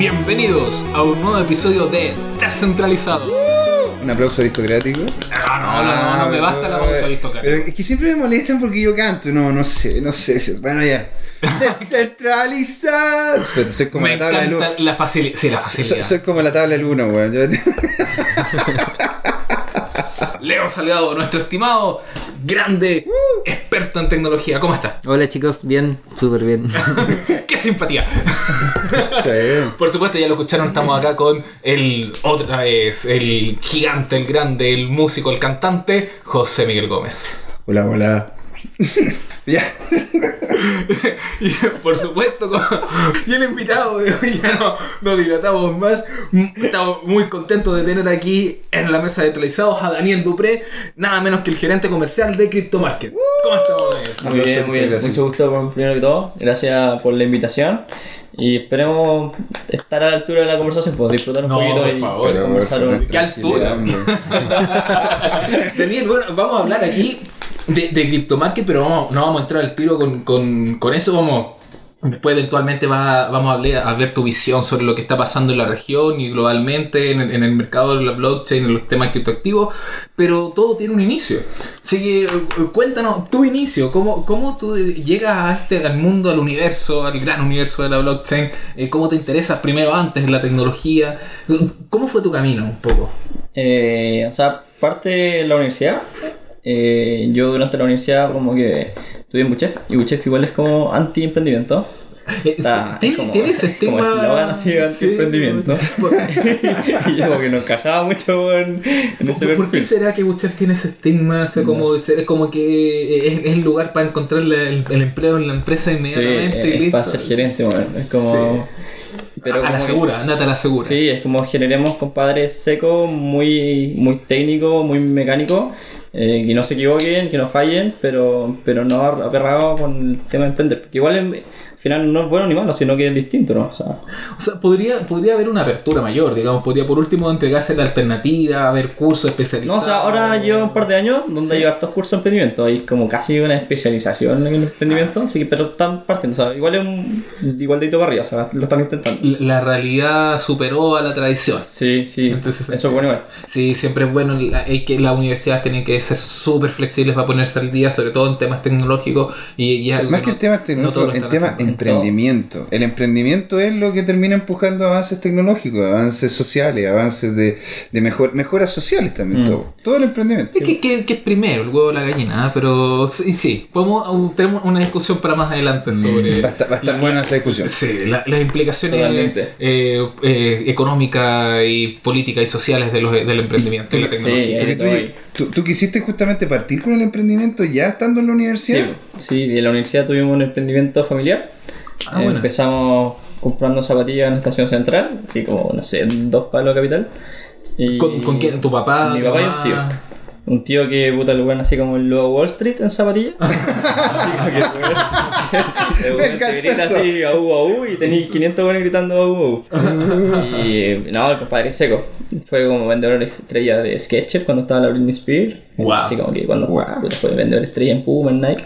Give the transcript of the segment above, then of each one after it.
Bienvenidos a un nuevo episodio de Descentralizado. Un aplauso aristocrático. No, no, no, no, no me basta el aplauso aristocrático. Pero es que siempre me molestan porque yo canto. No, no sé, no sé. Bueno, ya. Descentralizado. Soy como Me la tabla encanta 1. la facilidad. Sí, la Soy, facilidad. soy como la tabla del 1, weón. Leo Salgado, nuestro estimado, grande, experto en tecnología. ¿Cómo está? Hola chicos, bien, súper bien. ¡Qué simpatía! Está bien. Por supuesto, ya lo escucharon, estamos acá con el otra vez, el gigante, el grande, el músico, el cantante, José Miguel Gómez. Hola, hola. ya. Y por supuesto, con- y el invitado de hoy ya no, no dilatamos más. Estamos muy contentos de tener aquí en la mesa de televisados a Daniel Dupré, nada menos que el gerente comercial de CryptoMarket. ¿Cómo estamos, Daniel? Muy bien, muy bien. Gracias. Mucho gusto primero que todo. Gracias por la invitación. Y esperemos estar a la altura de la conversación, pues disfrutar un No, poquito por y favor. poder conversar un... ¿Qué altura? Daniel, bueno, vamos a hablar aquí de, de CryptoMarket, pero vamos, no vamos a entrar al tiro con, con, con eso. Vamos, después eventualmente va, vamos a, ver tu visión sobre lo que está pasando en la región y globalmente en el, en el mercado de la blockchain, en los temas criptoactivos, pero todo tiene un inicio. Así que eh, cuéntanos tu inicio, cómo, cómo tú llegas a este, al mundo, al universo, al gran universo de la blockchain, Eh, cómo te interesas primero antes en la tecnología, cómo fue tu camino un poco. Eh, o sea, parte de la universidad, eh, yo durante la universidad como que estudié en Buchef, y Buchef igual es como anti-emprendimiento. Eh, Está- tiene, es como- tiene ese es como estigma. eslogan así de anti-emprendimiento. y yo como que nos encajaba mucho en, en ese ¿Por, por qué perfil. será que Buchef tiene ese estigma? O sea, como, es como que es, es el lugar para encontrar la- el, el empleo en la empresa Sí, inmediatamente y es listo. para ser gerente, bueno, es como... a la como segura, andate a la segura. Sí, es como generemos compadres secos, muy, muy técnico, muy mecánico, eh, que no se equivoquen, que no fallen, pero, pero no aperrados con el tema de emprender. Porque igual en- al final no es bueno ni malo, sino que es distinto, ¿no? O sea, O sea, podría, podría haber una apertura mayor, digamos, podría por último entregarse la alternativa, haber cursos no, especializados. o sea, ahora llevo un par de años donde hay hartos cursos de emprendimiento, hay como casi una especialización en el emprendimiento, así que, pero están partiendo, o sea, igual es un igual dedito para arriba, o sea, lo están intentando. La realidad superó a la tradición. Sí, sí, Entonces, eso es bueno igual. Sí, siempre es bueno es que las universidades tienen que ser súper flexibles para ponerse al día, sobre todo en temas tecnológicos. Y, y O sea, algo más que no- el tema no tecnológico, todos lo el están tema haciendo. emprendimiento. El emprendimiento es lo que termina empujando avances tecnológicos, avances sociales, avances de, de mejor, mejoras sociales también, Mm. todo. Todo el emprendimiento. Es que, que, que es primero, el huevo la gallina, ¿eh? pero sí, sí podemos, tenemos una discusión para más adelante sobre Va a estar, va a estar buena esa discusión. sí, la- las implicaciones eh, eh, económicas y políticas y sociales de los, del emprendimiento y la Sí, tecnología. Ahí tú, tú, quisiste justamente partir con el emprendimiento ya estando en la Sí, universidad. sí, de la universidad tuvimos un emprendimiento familiar. Ah, Eh, bueno. Empezamos comprando zapatillas en la estación central, así como, no sé, dos palos capital. Y ¿Con, con quién? ¿Tu papá? Mi tu papá y mamá? un tío. Un tío que puta el weón así como el logo Wall Street en zapatillas. así como que el weón- el te grita eso. así au au y tenéis 500 buenos gritando au au. y no, el compadre es seco. Fue como vendedor estrella de Skechers cuando estaba la Britney Spears. Wow. Así como que cuando Wow. puta, fue vendedor estrella en Puma, en Nike.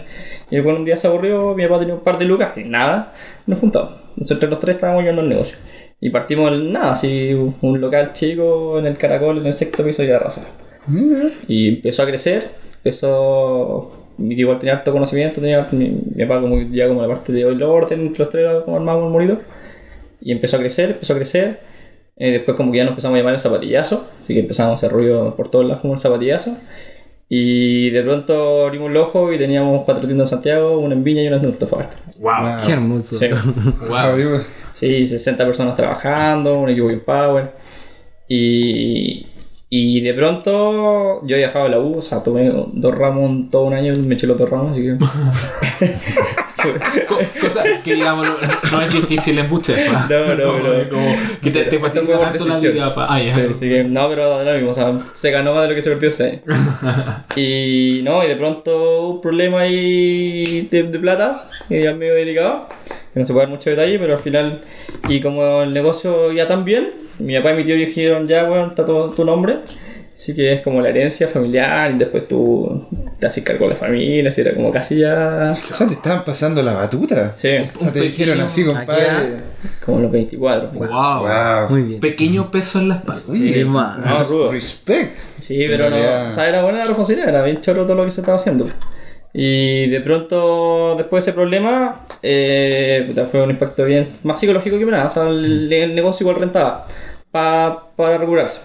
Y el weón un día se aburrió, mi papá tenía un par de lucas, que nada, nos juntamos. Entonces entre los tres estábamos yendo al negocio. Y partimos el nada, así un local chico en el caracol, en el sexto piso de la raza. Y empezó a crecer, empezó. Igual tenía harto conocimiento, tenía mi, mi papá como ya como la parte de hoy lo orden, los tres como armábamos el morido. Y empezó a crecer, empezó a crecer. Eh, después como que ya nos empezamos a llamar el zapatillazo, así que empezamos a hacer ruido por todos lados como el zapatillazo. Y de pronto abrimos el ojo y teníamos cuatro tiendas en Santiago, una en Viña y una en Antofagasta. Wow. Qué hermoso. Sí. Wow. Sí, 60 personas trabajando, un equipo bien power. Y, y de pronto yo he viajado a la U, o sea, tomé dos ramos todo un año y me eché los dos ramos, así que. Co- Cosa que digamos no, es difícil en Buchef. No, no, pero- como que te, te facilita tanto la vida. pa- ah. Sí, así que no, pero lo mismo, o sea, se ganó más de lo que se perdió ese. Y no, y de pronto un problema ahí de, de plata, y ya medio delicado, que no se puede dar mucho detalle, pero al final, y como el negocio ya tan bien, mi papá y mi tío dijeron, ya, bueno, está todo tu nombre, Así que es como la herencia familiar y después tú te haces cargo de la familia, así era como casi ya... O sea, te estaban pasando la batuta. Sí, O sea, te dijeron así, compadre. como los 24. Wow. Wow. Muy bien. Pequeño peso en la espalda. Oye, Sí. No, rudo. respect. Sí, pero no. O sea, era buena la responsabilidad, era bien chorro todo lo que se estaba haciendo. Y de pronto, después de ese problema, eh, fue un impacto bien más psicológico que nada. O sea, el, negocio igual rentaba pa- para regularse.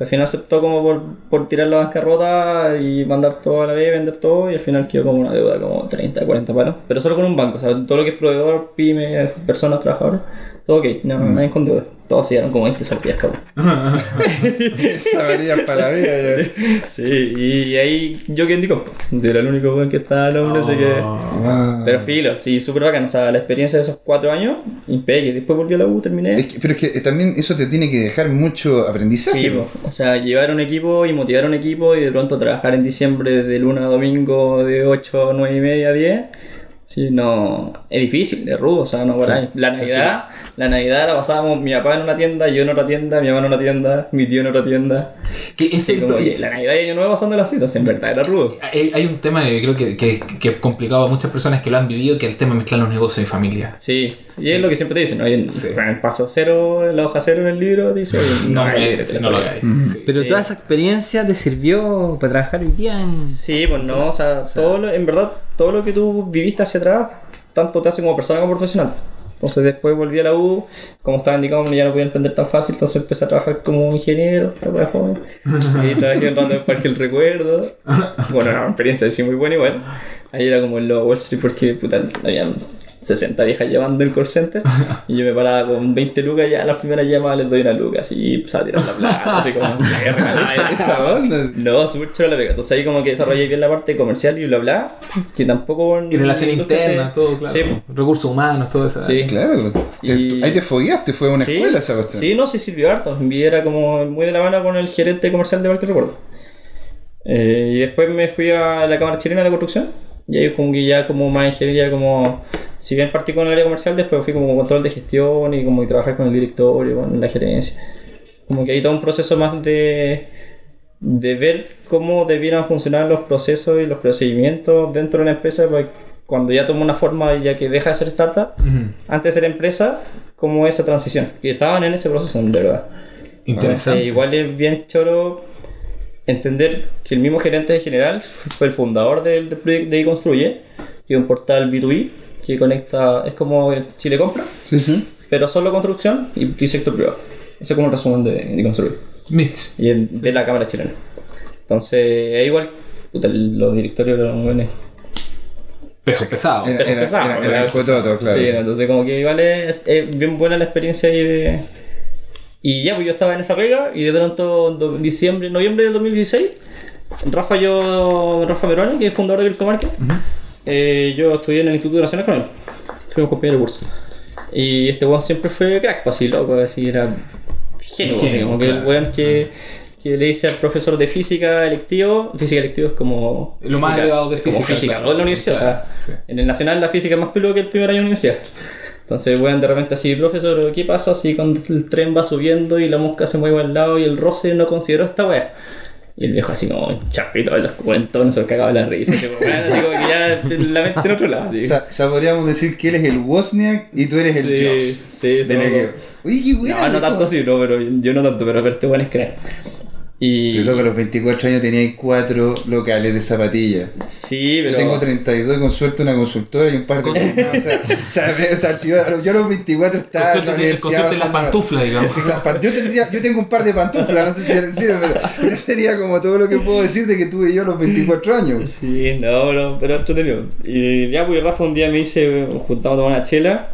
Al final se optó como por, por tirar la bancarrota y mandar todo a la vez, vender todo, y al final quedó como una deuda como 30, 40 palos. Pero solo con un banco, o sea, todo lo que es proveedor, pyme, personas, trabajadores, todo ok, no, nadie con deuda. Todos se llegaron como 20 salpias, cabrón. Esa varía para la vida. ya. Sí, y ahí yo quedé en Dicom. Yo era el único weón que estaba en el hombre, así que. Wow. Pero filo, sí, súper bacán. O sea, la experiencia de esos cuatro años, impeque. Después volví a la U, terminé. Es que- pero es que también eso te tiene que dejar mucho aprendizaje. Sí, po. O sea, llevar un equipo y motivar un equipo y de pronto trabajar en diciembre de lunes a domingo de 8 a 9 y media a 10. Sí, no. Es difícil, es rudo, o sea, no por ahí. La Navidad, la Navidad la pasábamos mi papá en una tienda, yo en otra tienda, mi mamá en otra tienda, mi tío en otra tienda. Que ese Sí, como, oye, la Navidad y Año Nuevo pasando las citas, en verdad era rudo. hay, hay un tema que creo que, que, que es complicado a muchas personas que lo han vivido, que es el tema de mezclar los negocios y familia. Sí, y es lo que siempre te dicen, ¿no? Y en, Sí. en el paso cero, en la hoja cero en el libro, dice, No, hay eh, que no lo hagáis. Sí. Pero Sí. toda esa experiencia te sirvió para trabajar hoy día en... Sí, pues no, o sea, todo lo- en verdad, todo lo que tú viviste hacia atrás, tanto te hace como persona como profesional. Entonces después volví a la U, como estaba indicado, ya no podía emprender tan fácil, entonces empecé a trabajar como ingeniero, y trabajé en el Parque El Recuerdo. Bueno, era una experiencia así muy buena igual. Ahí era como en Wall Street porque puta, habían 60 viejas llevando el call center y yo me paraba con 20 lucas ya a las primeras llamadas les doy una luca así y empezaba a tirar la plata, así como. Esa, esa onda. No, súper chévere la pega. Entonces ahí como que desarrollé bien la parte comercial y bla bla, que tampoco... Y relación interna, te- todo, claro. Sí, Recursos humanos, todo eso. Sí. Claro. Y- Ahí te fogueaste, fue una sí, escuela esa cuestión. sí, no, sí sirvió harto. Y era como muy de la mano con el gerente comercial de Parque Recuerdo. Eh, y después me fui a la Cámara Chilena de la Construcción. Y ahí como que ya como más ingeniería, como... Si bien partí con el área comercial, después fui como control de gestión y como que trabajar con el directorio, con la gerencia. Como que hay todo un proceso más de, de ver cómo debieran funcionar los procesos y los procedimientos dentro de una empresa pues, cuando ya toma una forma y ya que deja de ser startup, Ujú. antes de ser empresa, como esa transición. Y estaban en ese proceso, en verdad. Interesante. Entonces, igual es bien choro entender que el mismo gerente de general fue el fundador del, del proyecto de Construye, que es un portal B2B que conecta, es como Chile Compra, Sí, sí. pero solo construcción y, y sector privado. Eso es como un resumen de, de Construye Mix. y el- de la cámara chilena. Entonces, es igual, puta, los directorios eran buenos. Peso pesado. Era, Peso era, pesado, era- el claro. Sí, entonces como que igual es, es bien buena la experiencia ahí de... Y ya, pues yo estaba en esa pega y de pronto en diciembre, noviembre del 2016, Rafa, yo, Rafa Meroni, que es fundador de Virtumarket, eh, yo estudié en el Instituto Nacional con él. Fuimos compañeros de curso. Y este weón siempre fue crack, pues así loco, así era genio, Genio, como que el weón que, que le dice al profesor de física electivo, física electivo es como... Lo más física- elevado de como física, física, claro. o en la universidad, o sea, Sí. en el nacional la física es más peludo que el primer año de universidad. Entonces, weón, de repente así, profesor, ¿qué pasa si cuando el tren va subiendo y la mosca se mueve al lado y el roce no consideró esta weá? Y el viejo así como chapito de los cuentos, no se cagaba la risa. Así como, weón, así como que ya la mente en otro lado. así. O sea, ya podríamos decir que él es el Wozniak y tú eres el Sí, Jobs. sí, Negev. Uy, qué bueno. no, no tanto así, no, pero yo no tanto, pero, pero este weón es crack. Y... Pero loco, a los 24 años teníais cuatro locales de zapatillas. Sí, Yo pero... tengo 32 y con suerte una consultora y un par de más. O sea, o sea, o sea, si yo, yo a los 24 estaba en la universidad. consulte las pasando- pantuflas, digamos. Sí, las pan- yo, tendría, yo tengo un par de pantuflas, no sé si sirve, pero, pero sería como todo lo que puedo decir de que tuve yo a los 24 años. Sí, no, no, pero entretenido. Y ya, pues Rafa un día me dice, juntamos a tomar una chela.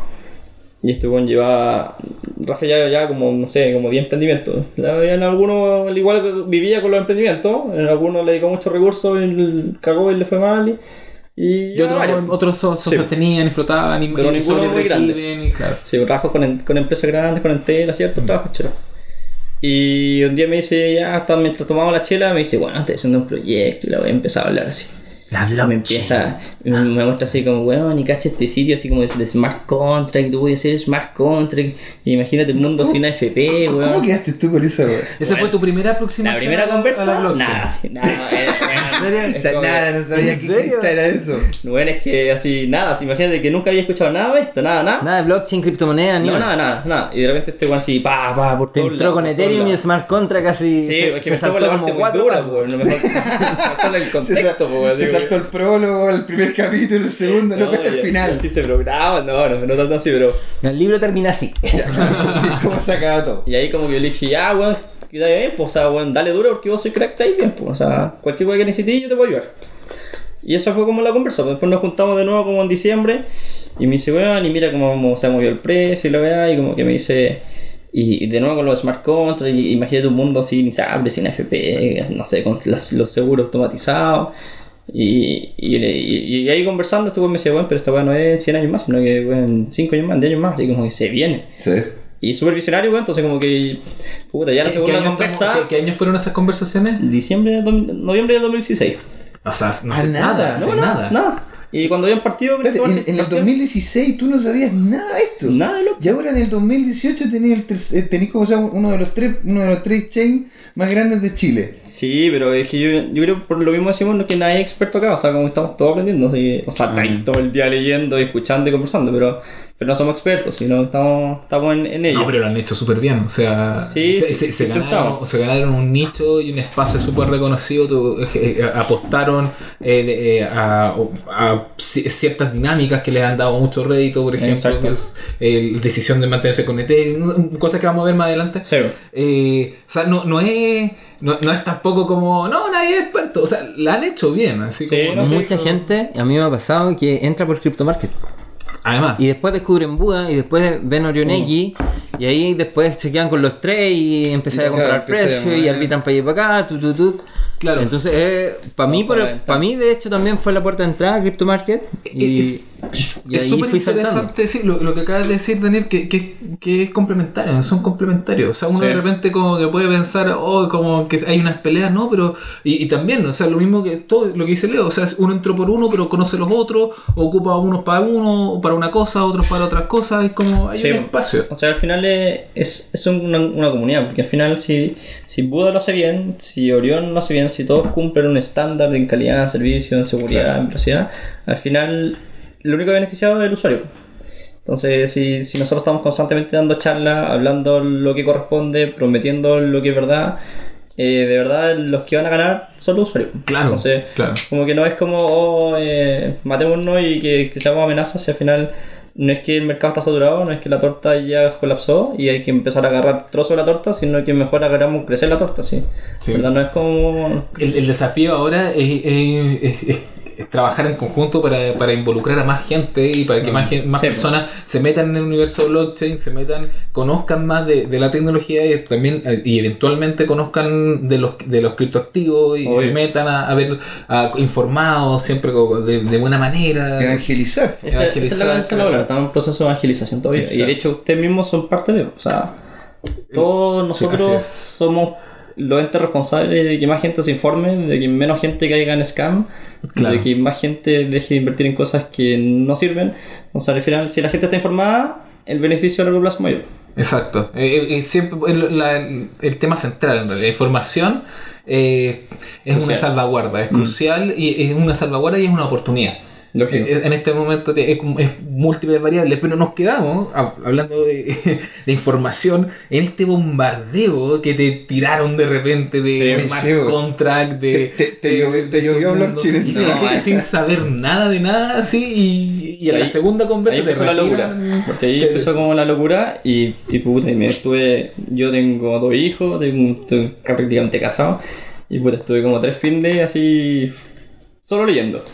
Y este weón llevaba. Rafa ya, ya como, no sé, como 10 emprendimientos. En algunos, al igual que vivía con los emprendimientos, en algunos le dedicó muchos recursos, y el- cagó y le fue mal. Y, y otros, otros so- so- Sí. sostenían y flotaban y, Pero ninguno muy grande. y claro. Sí, trabajo con, en- con empresas grandes, con Entel, cierto trabajo chero. Y un día me dice, ya, hasta mientras tomamos la chela, me dice, bueno, estoy haciendo un proyecto y la voy a empezar a hablar así. La me blockchain. empieza, me me muestra así como, weón, y cacha este sitio así como de, de smart contract, tú voy a hacer smart contract, y imagínate el mundo sin AFP, ¿Cómo, weón. cómo quedaste tú con esa weá? Esa fue tu primera La aproximación. primera la- a conversa, la blockchain. nada, nada, weón, O sea, es como- nada, no sabía cresta era eso. Bueno, es que así, nada, así, imagínate que nunca había escuchado nada de esto, nada, nada. Nada de blockchain, criptomoneda, ni No, nada. nada, nada, nada. Y de repente este weón así, pa, pa, por Te todos entró con Ethereum y. Smart Contract casi. Sí, se, es que se me saltó la como parte muy cuatro dura, weón. No me faltó, me el contexto, weón. El prólogo, el primer capítulo, el segundo, no, hasta el final. Sí, se programa, no, no, no tanto así, pero. El libro termina así. Sí, ¿Cómo se acaba todo? Y ahí como que yo le dije, ya, weón, queda bien, pues, o sea, weón, dale duro porque vos soy crack, está ahí bien, pues, o sea, cualquier weón que necesites yo te puedo ayudar. Y eso fue como la conversa, pues, después nos juntamos de nuevo como en diciembre y me dice, weón, y mira cómo se ha movido el precio y la weá, y como que me dice, y, de nuevo con los smart contracts, y imagínate un mundo sin ISABRE, sin FP, no sé, con los, los seguros automatizados. Y, y, y- y ahí conversando, este weón me decía, bueno, pero esta weá no es en 100 años más, sino que weón, en 5 años más, en 10 años más, así como que se viene. Sí. Y súper visionario, weón, entonces como que, puta, ya la ¿Qué- segunda qué año conversa, estamos- ¿qué, qué años fueron esas conversaciones? diciembre de dos- noviembre del 2016. O sea, no Ah, sé nada. nada, No, no, nada. nada. Y cuando habían partido, Espérate, en, en el partió- 2016 tú no sabías nada de esto. Nada de lo Y ahora en el 2018 tenías, el ter- eh, tenías como sea, uno de los tres, uno de los tres chains más grandes de Chile. Sí, pero es que yo, yo creo que por lo mismo decimos no que nadie es experto acá, o sea, como estamos todos aprendiendo, así que, o sea, está ahí todo el día leyendo, escuchando y conversando, pero, pero no somos expertos, sino que estamos, estamos en, en ello. No, pero lo han hecho súper bien. O sea, Sí, se, sí, se- se ganaron, se ganaron un nicho y un espacio súper reconocido. tu- eh, eh, apostaron eh, eh, a, a ci- ciertas dinámicas que les han dado mucho rédito, por ejemplo, Exacto. que es, eh, la decisión de mantenerse con sé, cosas que vamos a ver más adelante. Sí, Eh, o sea, no, no es. No, no es tampoco como, no, nadie es experto. O sea, la han hecho bien. Así Sí, como, no. Mucha gente, a mí me ha pasado que entra por Crypto Market. Además, Y después descubren Buda y después ven Orioneki y ahí después se quedan con los tres y empiezan a comprar empieza a precio y arbitran para allá para acá, tu, tu, tu. Claro. Entonces, para mí, para para mí, de hecho, también fue la puerta de entrada a Crypto Market. Y, Es- y es súper interesante sí, lo, lo que acabas de decir, Daniel, que, que, que es complementario, son complementarios. O sea, uno Sí. de repente como que puede pensar, oh, como que hay unas peleas, no, pero. Y, y también, o sea, lo mismo que todo lo que dice Leo, o sea, uno entró por uno, pero conoce los otros, ocupa unos para uno, para una cosa, otros para otras cosas, es como hay Sí. un espacio. O sea, al final es, es, una, una comunidad, porque al final si, si Buda lo hace bien, si Orión lo hace bien, si todos cumplen un estándar en calidad, servicio, en seguridad, Claro. en velocidad, al final lo único beneficiado es el usuario. Entonces, si, si nosotros estamos constantemente dando charlas, hablando lo que corresponde, prometiendo lo que es verdad, eh, de verdad los que van a ganar son los usuarios. Claro, Entonces, claro. como que no es como, oh, eh, matémonos y que, que seamos amenazas, si al final no es que el mercado está saturado, no es que la torta ya colapsó y hay que empezar a agarrar trozos de la torta, sino que mejor agarramos crecer la torta, ¿sí? Sí. ¿Verdad? No es como... El, el desafío ahora es, es- es- es- es trabajar en conjunto para, para involucrar a más gente y para que más, gen- más Sí, personas se metan en el universo blockchain, se metan, conozcan más de, de la tecnología y también eh, y eventualmente conozcan de los de los criptoactivos y Obvio. se metan a, a ver a- informados siempre de, de buena manera. Evangelizar. Esa, Evangelizar, esa es la claro. palabra, estamos en proceso de evangelización todavía. Y de hecho ustedes mismos son parte de... O sea, todos nosotros somos los entes responsables de que más gente se informe, de que menos gente caiga en scam, Claro. de que más gente deje de invertir en cosas que no sirven. O sea, al final, si la gente está informada, el beneficio a largo plazo es mayor. Exacto. Eh, eh, siempre el, la- el tema central, en realidad, la información eh, es una salvaguarda, es crucial y es una salvaguarda y es una oportunidad. Lógico. Eh, En este momento es, es múltiples variables, pero nos quedamos, hab- hablando de, de información, en este bombardeo que te tiraron de repente de Sí, smart sí, contract, de... Te- te- te de- llovió- te blockchain sin, encima. sin- No, sin saber nada de nada, así, y, y en la Ahí- segunda conversa Ahí te empezó la locura. Porque ahí te- empezó como la locura y, y puta, y me estuve. Yo tengo dos hijos, tengo, estoy prácticamente casado. Y puta, estuve como tres fines así. solo leyendo.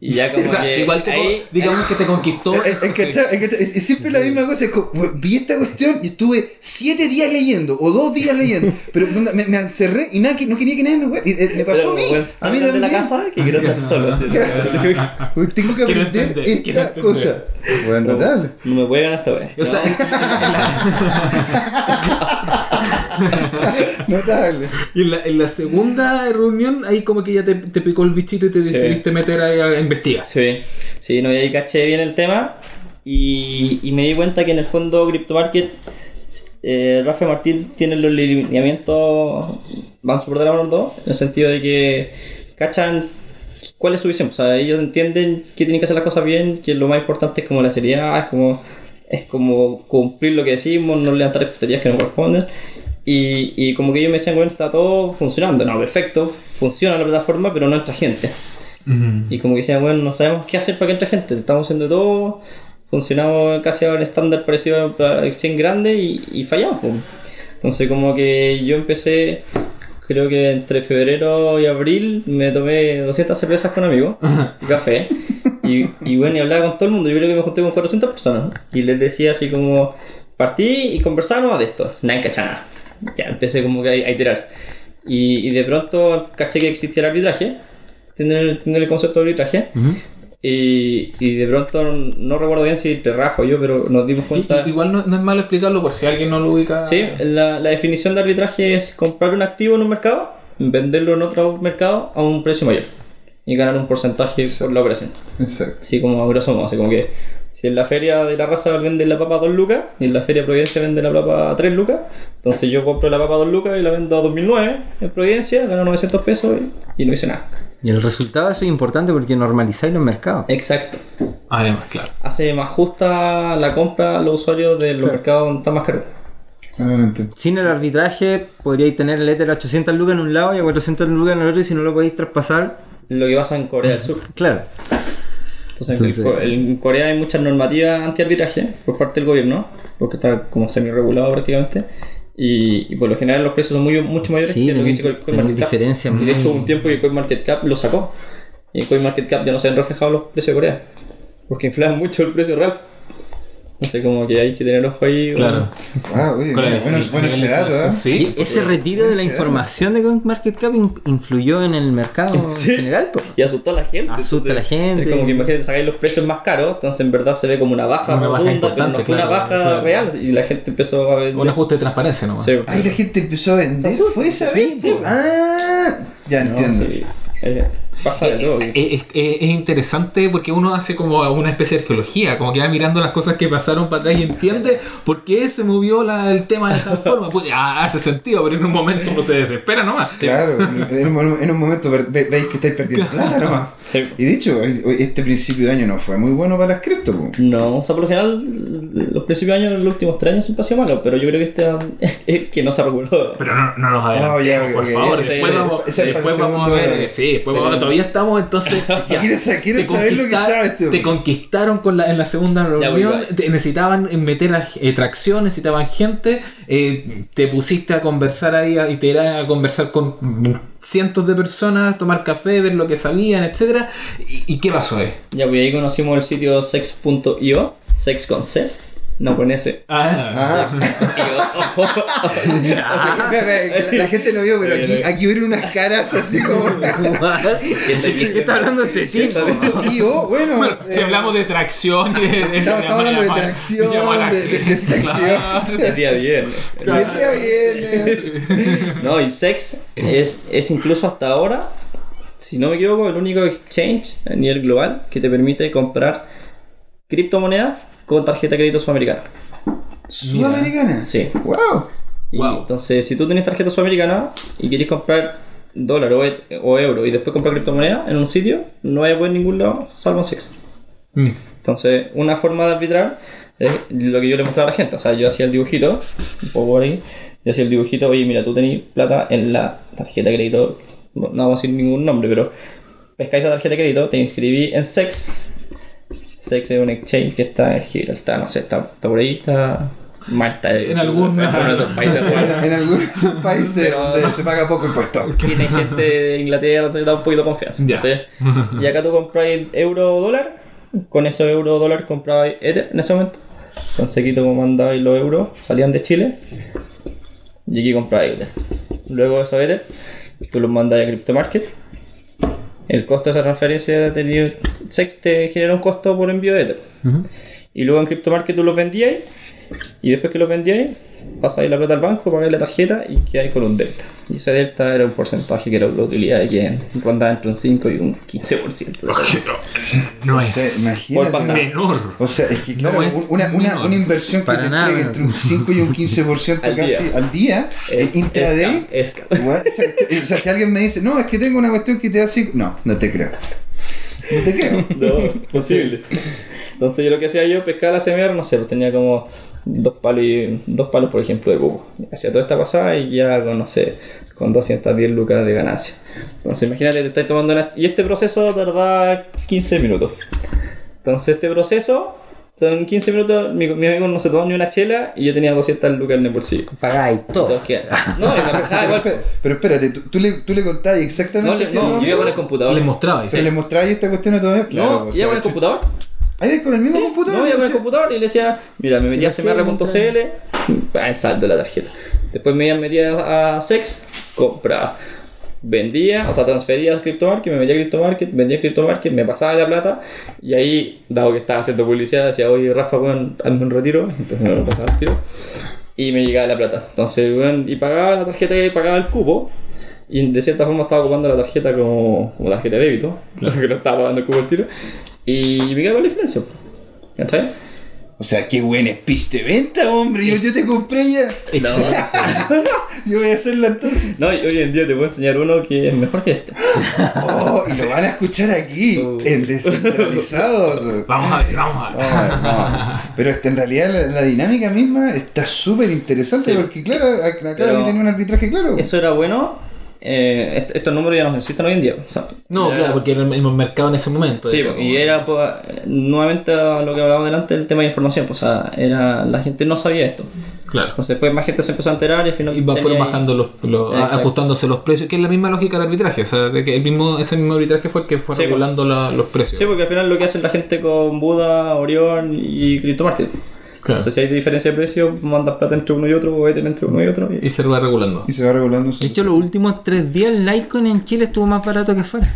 Y ya como O sea, que. igual te, ahí, digamos que te conquistó. Es, es, cachai, es, es- siempre la misma cosa. es como, vi esta cuestión y estuve siete días leyendo o dos días leyendo, pero me, me encerré y nada, que no quería que nadie me eh, Me pasó pero, a mí. weón, A mí salgan de la casa que quiero estar solo. así. Tengo que aprender esta cosa. Bueno, No, no me puede ganar esta vez. O sea, en- en- en la- Notable. Y en la, en la segunda reunión, ahí como que ya te, te picó el bichito y te Sí. decidiste meter ahí a investigar. Sí, sí, no, y ahí caché bien el tema y, y me di cuenta que en el fondo CryptoMarket, eh, Rafa y Martín tienen los lineamientos, van súper de la mano los dos, en el sentido de que cachan cuál es su visión, o sea, ellos entienden que tienen que hacer las cosas bien, que lo más importante es como la seriedad, es como, es como cumplir lo que decimos, no levantar expectativas que no corresponden. Y, y como que ellos me decían, bueno, está todo funcionando, no, perfecto, funciona la plataforma, pero no entra gente. Y como que decían, bueno, no sabemos qué hacer para que entre gente. Estamos haciendo todo, funcionamos casi a un estándar parecido a exchange grande y, y fallamos. po. Entonces como que yo empecé, creo que entre febrero y abril me tomé 200 cervezas con amigos, y café. Y, y bueno, y hablaba con todo el mundo. Yo creo que me junté con 400 personas. Y les decía así como, partí y conversábamos de esto. Nada cachana. Ya empecé como que a, a iterar. Y, y de pronto caché que existía el arbitraje. Tiene el, tiene el concepto de arbitraje. Y, y de pronto no recuerdo bien si te rajo yo, pero nos dimos cuenta. y- igual no, no es malo explicarlo por si alguien no lo ubica. Sí, la, la definición de arbitraje es comprar un activo en un mercado, venderlo en otro mercado a un precio mayor y ganar un porcentaje por la operación. Exacto. Así como a grosso modo, así como que si en la feria de la raza venden la papa a 2 lucas y en la feria de Providencia venden la papa a 3 lucas, entonces yo compro la papa a 2 lucas y la vendo a 2009 en Providencia, gano 900 pesos y, y no hice nada. Y el resultado eso es importante porque normalizáis los mercados. Exacto. Además, claro. Hace más justa la compra a los usuarios de los mercados donde está más caro. Claramente. Sin el arbitraje podríais tener el Ether a 800 lucas en un lado y a 400 lucas en el otro y si no lo podéis traspasar, Lo que pasa en Corea del Sur. claro. Entonces, Entonces- en Co- en Corea hay muchas normativas anti-arbitraje por parte del gobierno, porque está como semi-regulado prácticamente. Y, y por lo general los precios son muy, mucho mayores Sí, que lo que tenéis- CoinMarketCap. Y de hecho un tiempo que CoinMarketCap lo sacó. Y en CoinMarketCap ya no se han reflejado los precios de Corea. Porque inflaban mucho el precio real. No sé, como que hay que tener ojo ahí. Claro. Ah, el- bueno, ese dato, ¿eh? Sí. ese retiro de la información de CoinMarketCap in- influyó en el mercado Sí. en general. po. Y asustó a la gente. Asusta a la entonces, gente. Es como que imagínate, sacáis los precios más caros, entonces en verdad se ve como una baja Una baja pero no importante, fue una baja claro. real. Y la gente empezó a vender. Un ajuste de transparencia nomás. Sí. Ahí la gente empezó a vender. ¿Fue esa vez? sí. Ah, ya No, entiendo. sí. Eh, pasa de todo. Eh, Es, es- es interesante porque uno hace como una especie de arqueología, como que va mirando las cosas que pasaron para atrás y entiende por qué se movió la- el tema de tal forma. Pues ya hace sentido, pero en un momento uno se desespera nomás. Claro, en un, en un momento ver- ve- veis que estáis perdiendo plata nomás. Sí. Y de hecho, este principio de año no fue muy bueno para las cripto. po. No, o sea, por lo general, los principios de año, los últimos tres años siempre ha sido malo, pero yo creo que este año es el que no se reguló. Pero no, no nos adelantemos, Oh, por favor. ese- después vamos, después vamos a ver. Sí, después Sí. vamos- todavía estamos entonces. ya. Quiero saber lo que sabes tú. Te conquistaron con la, en la segunda reunión. te- necesitaban meter a, eh, tracción, necesitaban gente. eh, te pusiste a conversar ahí a- y te irás a conversar con cientos de personas, tomar café, ver lo que sabían, etcétera ¿Y, y qué pasó ahí? Ya, pues ahí conocimos el sitio sex.io, sex con C, no con S. Ah. La, la gente no vio, pero aquí, aquí hubo unas caras así como. ¿Qué está hablando este tipo? Bueno. Bueno, si eh, hablando de tracción y de, Estamos, estamos hablando de tracción, de, de, de sección. El día viernes. El día viene. No, y Sex es, es incluso hasta ahora, si no me equivoco, el único exchange a nivel global que te permite comprar criptomonedas con tarjeta de crédito sudamericana. Sudamericana. Sí. Wow. Y Wow. Entonces, si tú tienes tarjeta sudamericana y querés comprar dólar o, e- o euro y después comprar criptomoneda en un sitio, no hay en ningún lado salvo en Sex. Mm. Entonces, una forma de arbitrar es lo que yo le mostraba a la gente. O sea, yo hacía el dibujito, un poco por ahí, yo hacía el dibujito, oye, mira, tú tenés plata en la tarjeta de crédito, no, no vamos a decir ningún nombre, pero pescáis esa tarjeta de crédito, te inscribí en Sex. Sex es un exchange que está en Gibraltar, no sé, está, está por ahí, está Malta. En algún- alguno de esos países En, en algunos de esos países Pero- donde se paga poco impuesto. Tiene gente de Inglaterra, te da un poquito de confianza. Ya. ¿sí? Y acá tú compráis euro o dólar, con esos euro o dólar comprabais Ether en ese momento. Entonces aquí tú mandabais los euros, salían de Chile, y aquí comprabais Ether. Luego esos Ether, tú los mandáis a CryptoMarket. El costo de esa transferencia tenía, Sex te genera un costo por envío de Ether. Y luego en CryptoMarket tú los vendíais, y después que los vendíais, pasáis la plata al banco, pagáis la tarjeta y quedáis con un delta. Y ese delta era un porcentaje que era la utilidad de que rondaba entre un 5 y un 15%. de la- No O sea, es imagínate. Por pasar. menor. O sea, es que claro, No es una, una, una inversión que Para te nada. entregue entre un 5 y un 15% Al casi día. al día, Es- en intraday. es ca- es ca- igual, exacto. o sea, si alguien me dice, no, es que tengo una cuestión que te da 5. No, no te creo. No te creo. No, posible. Entonces yo lo que hacía yo, pescaba la CMR, no sé, pues tenía como dos palos, y, dos palos por ejemplo de cubo. Hacía toda esta pasada y ya con, no sé, con 210 lucas de ganancia. Entonces imagínate, te estás tomando una... Y este proceso tarda 15 minutos. Entonces este proceso, en 15 minutos mi, mi amigo no se tomó ni una chela y yo tenía 200 lucas en el bolsillo. Pagáis todo. No, y me rajaba Pero, igual. espera- pero espérate, tú, tú le, tú le contabas No, exactamente le- a tu no, yo iba con el computador. Le mostraba. ¿Pero le mostrabas esta cuestión a tu amigo? Claro, no, o iba sea, con el computador. ¿Ahí ves con el mismo Sí, computador? No, yo con el computador y le decía, mira, me metía a cmr.cl, ah, el saldo de la tarjeta. Después me metía a Sex, compraba. Vendía, o sea, transfería a CryptoMarket, me metía a CryptoMarket, vendía a CryptoMarket, me pasaba la plata y ahí, dado que estaba haciendo publicidad, decía, oye, Rafa, weón, hazme un retiro, entonces me lo pasaba al tiro y me llegaba la plata. Entonces, weón, y pagaba la tarjeta y pagaba el cupo. Y de cierta forma estaba ocupando la tarjeta como, como tarjeta de débito, que no estaba pagando el cupo al tiro. Y me quedaba con la diferencia. ¿Cachai? O sea, qué buen speech de venta, hombre. Yo, yo te compré ya. Yo voy a hacerla entonces. No, y hoy en día te puedo enseñar uno que es mejor que este. Oh, y lo van a escuchar aquí, Oh. en Descentralizados. Vamos a ver, vamos a ver. Vamos a ver, vamos a ver. Pero este, en realidad la, la dinámica misma está súper interesante Sí. porque, claro, ac- claro tiene un arbitraje claro. Eso era bueno. Eh, est- estos números ya no existen hoy en día. O sea, No, claro, porque era el mercado en ese momento. Sí, y era pues, nuevamente lo que hablábamos delante el tema de información. Pues, o sea, era, la gente no sabía esto. Claro. Entonces después más gente se empezó a enterar y al final. Y va- fueron bajando los, ajustándose los precios, que es la misma lógica del arbitraje. O sea, de que el mismo, ese mismo arbitraje fue el que fue Sí, regulando la- los precios. Sí, porque al final lo que hace la gente con Buda, Orion y CryptoMarket. Claro. Entonces si hay diferencia de precio, mandas plata entre uno y otro o Ether entre uno y otro. y- Y se va regulando. Y se va regulando. De hecho, los últimos tres días el Litecoin en Chile estuvo más barato que fuera.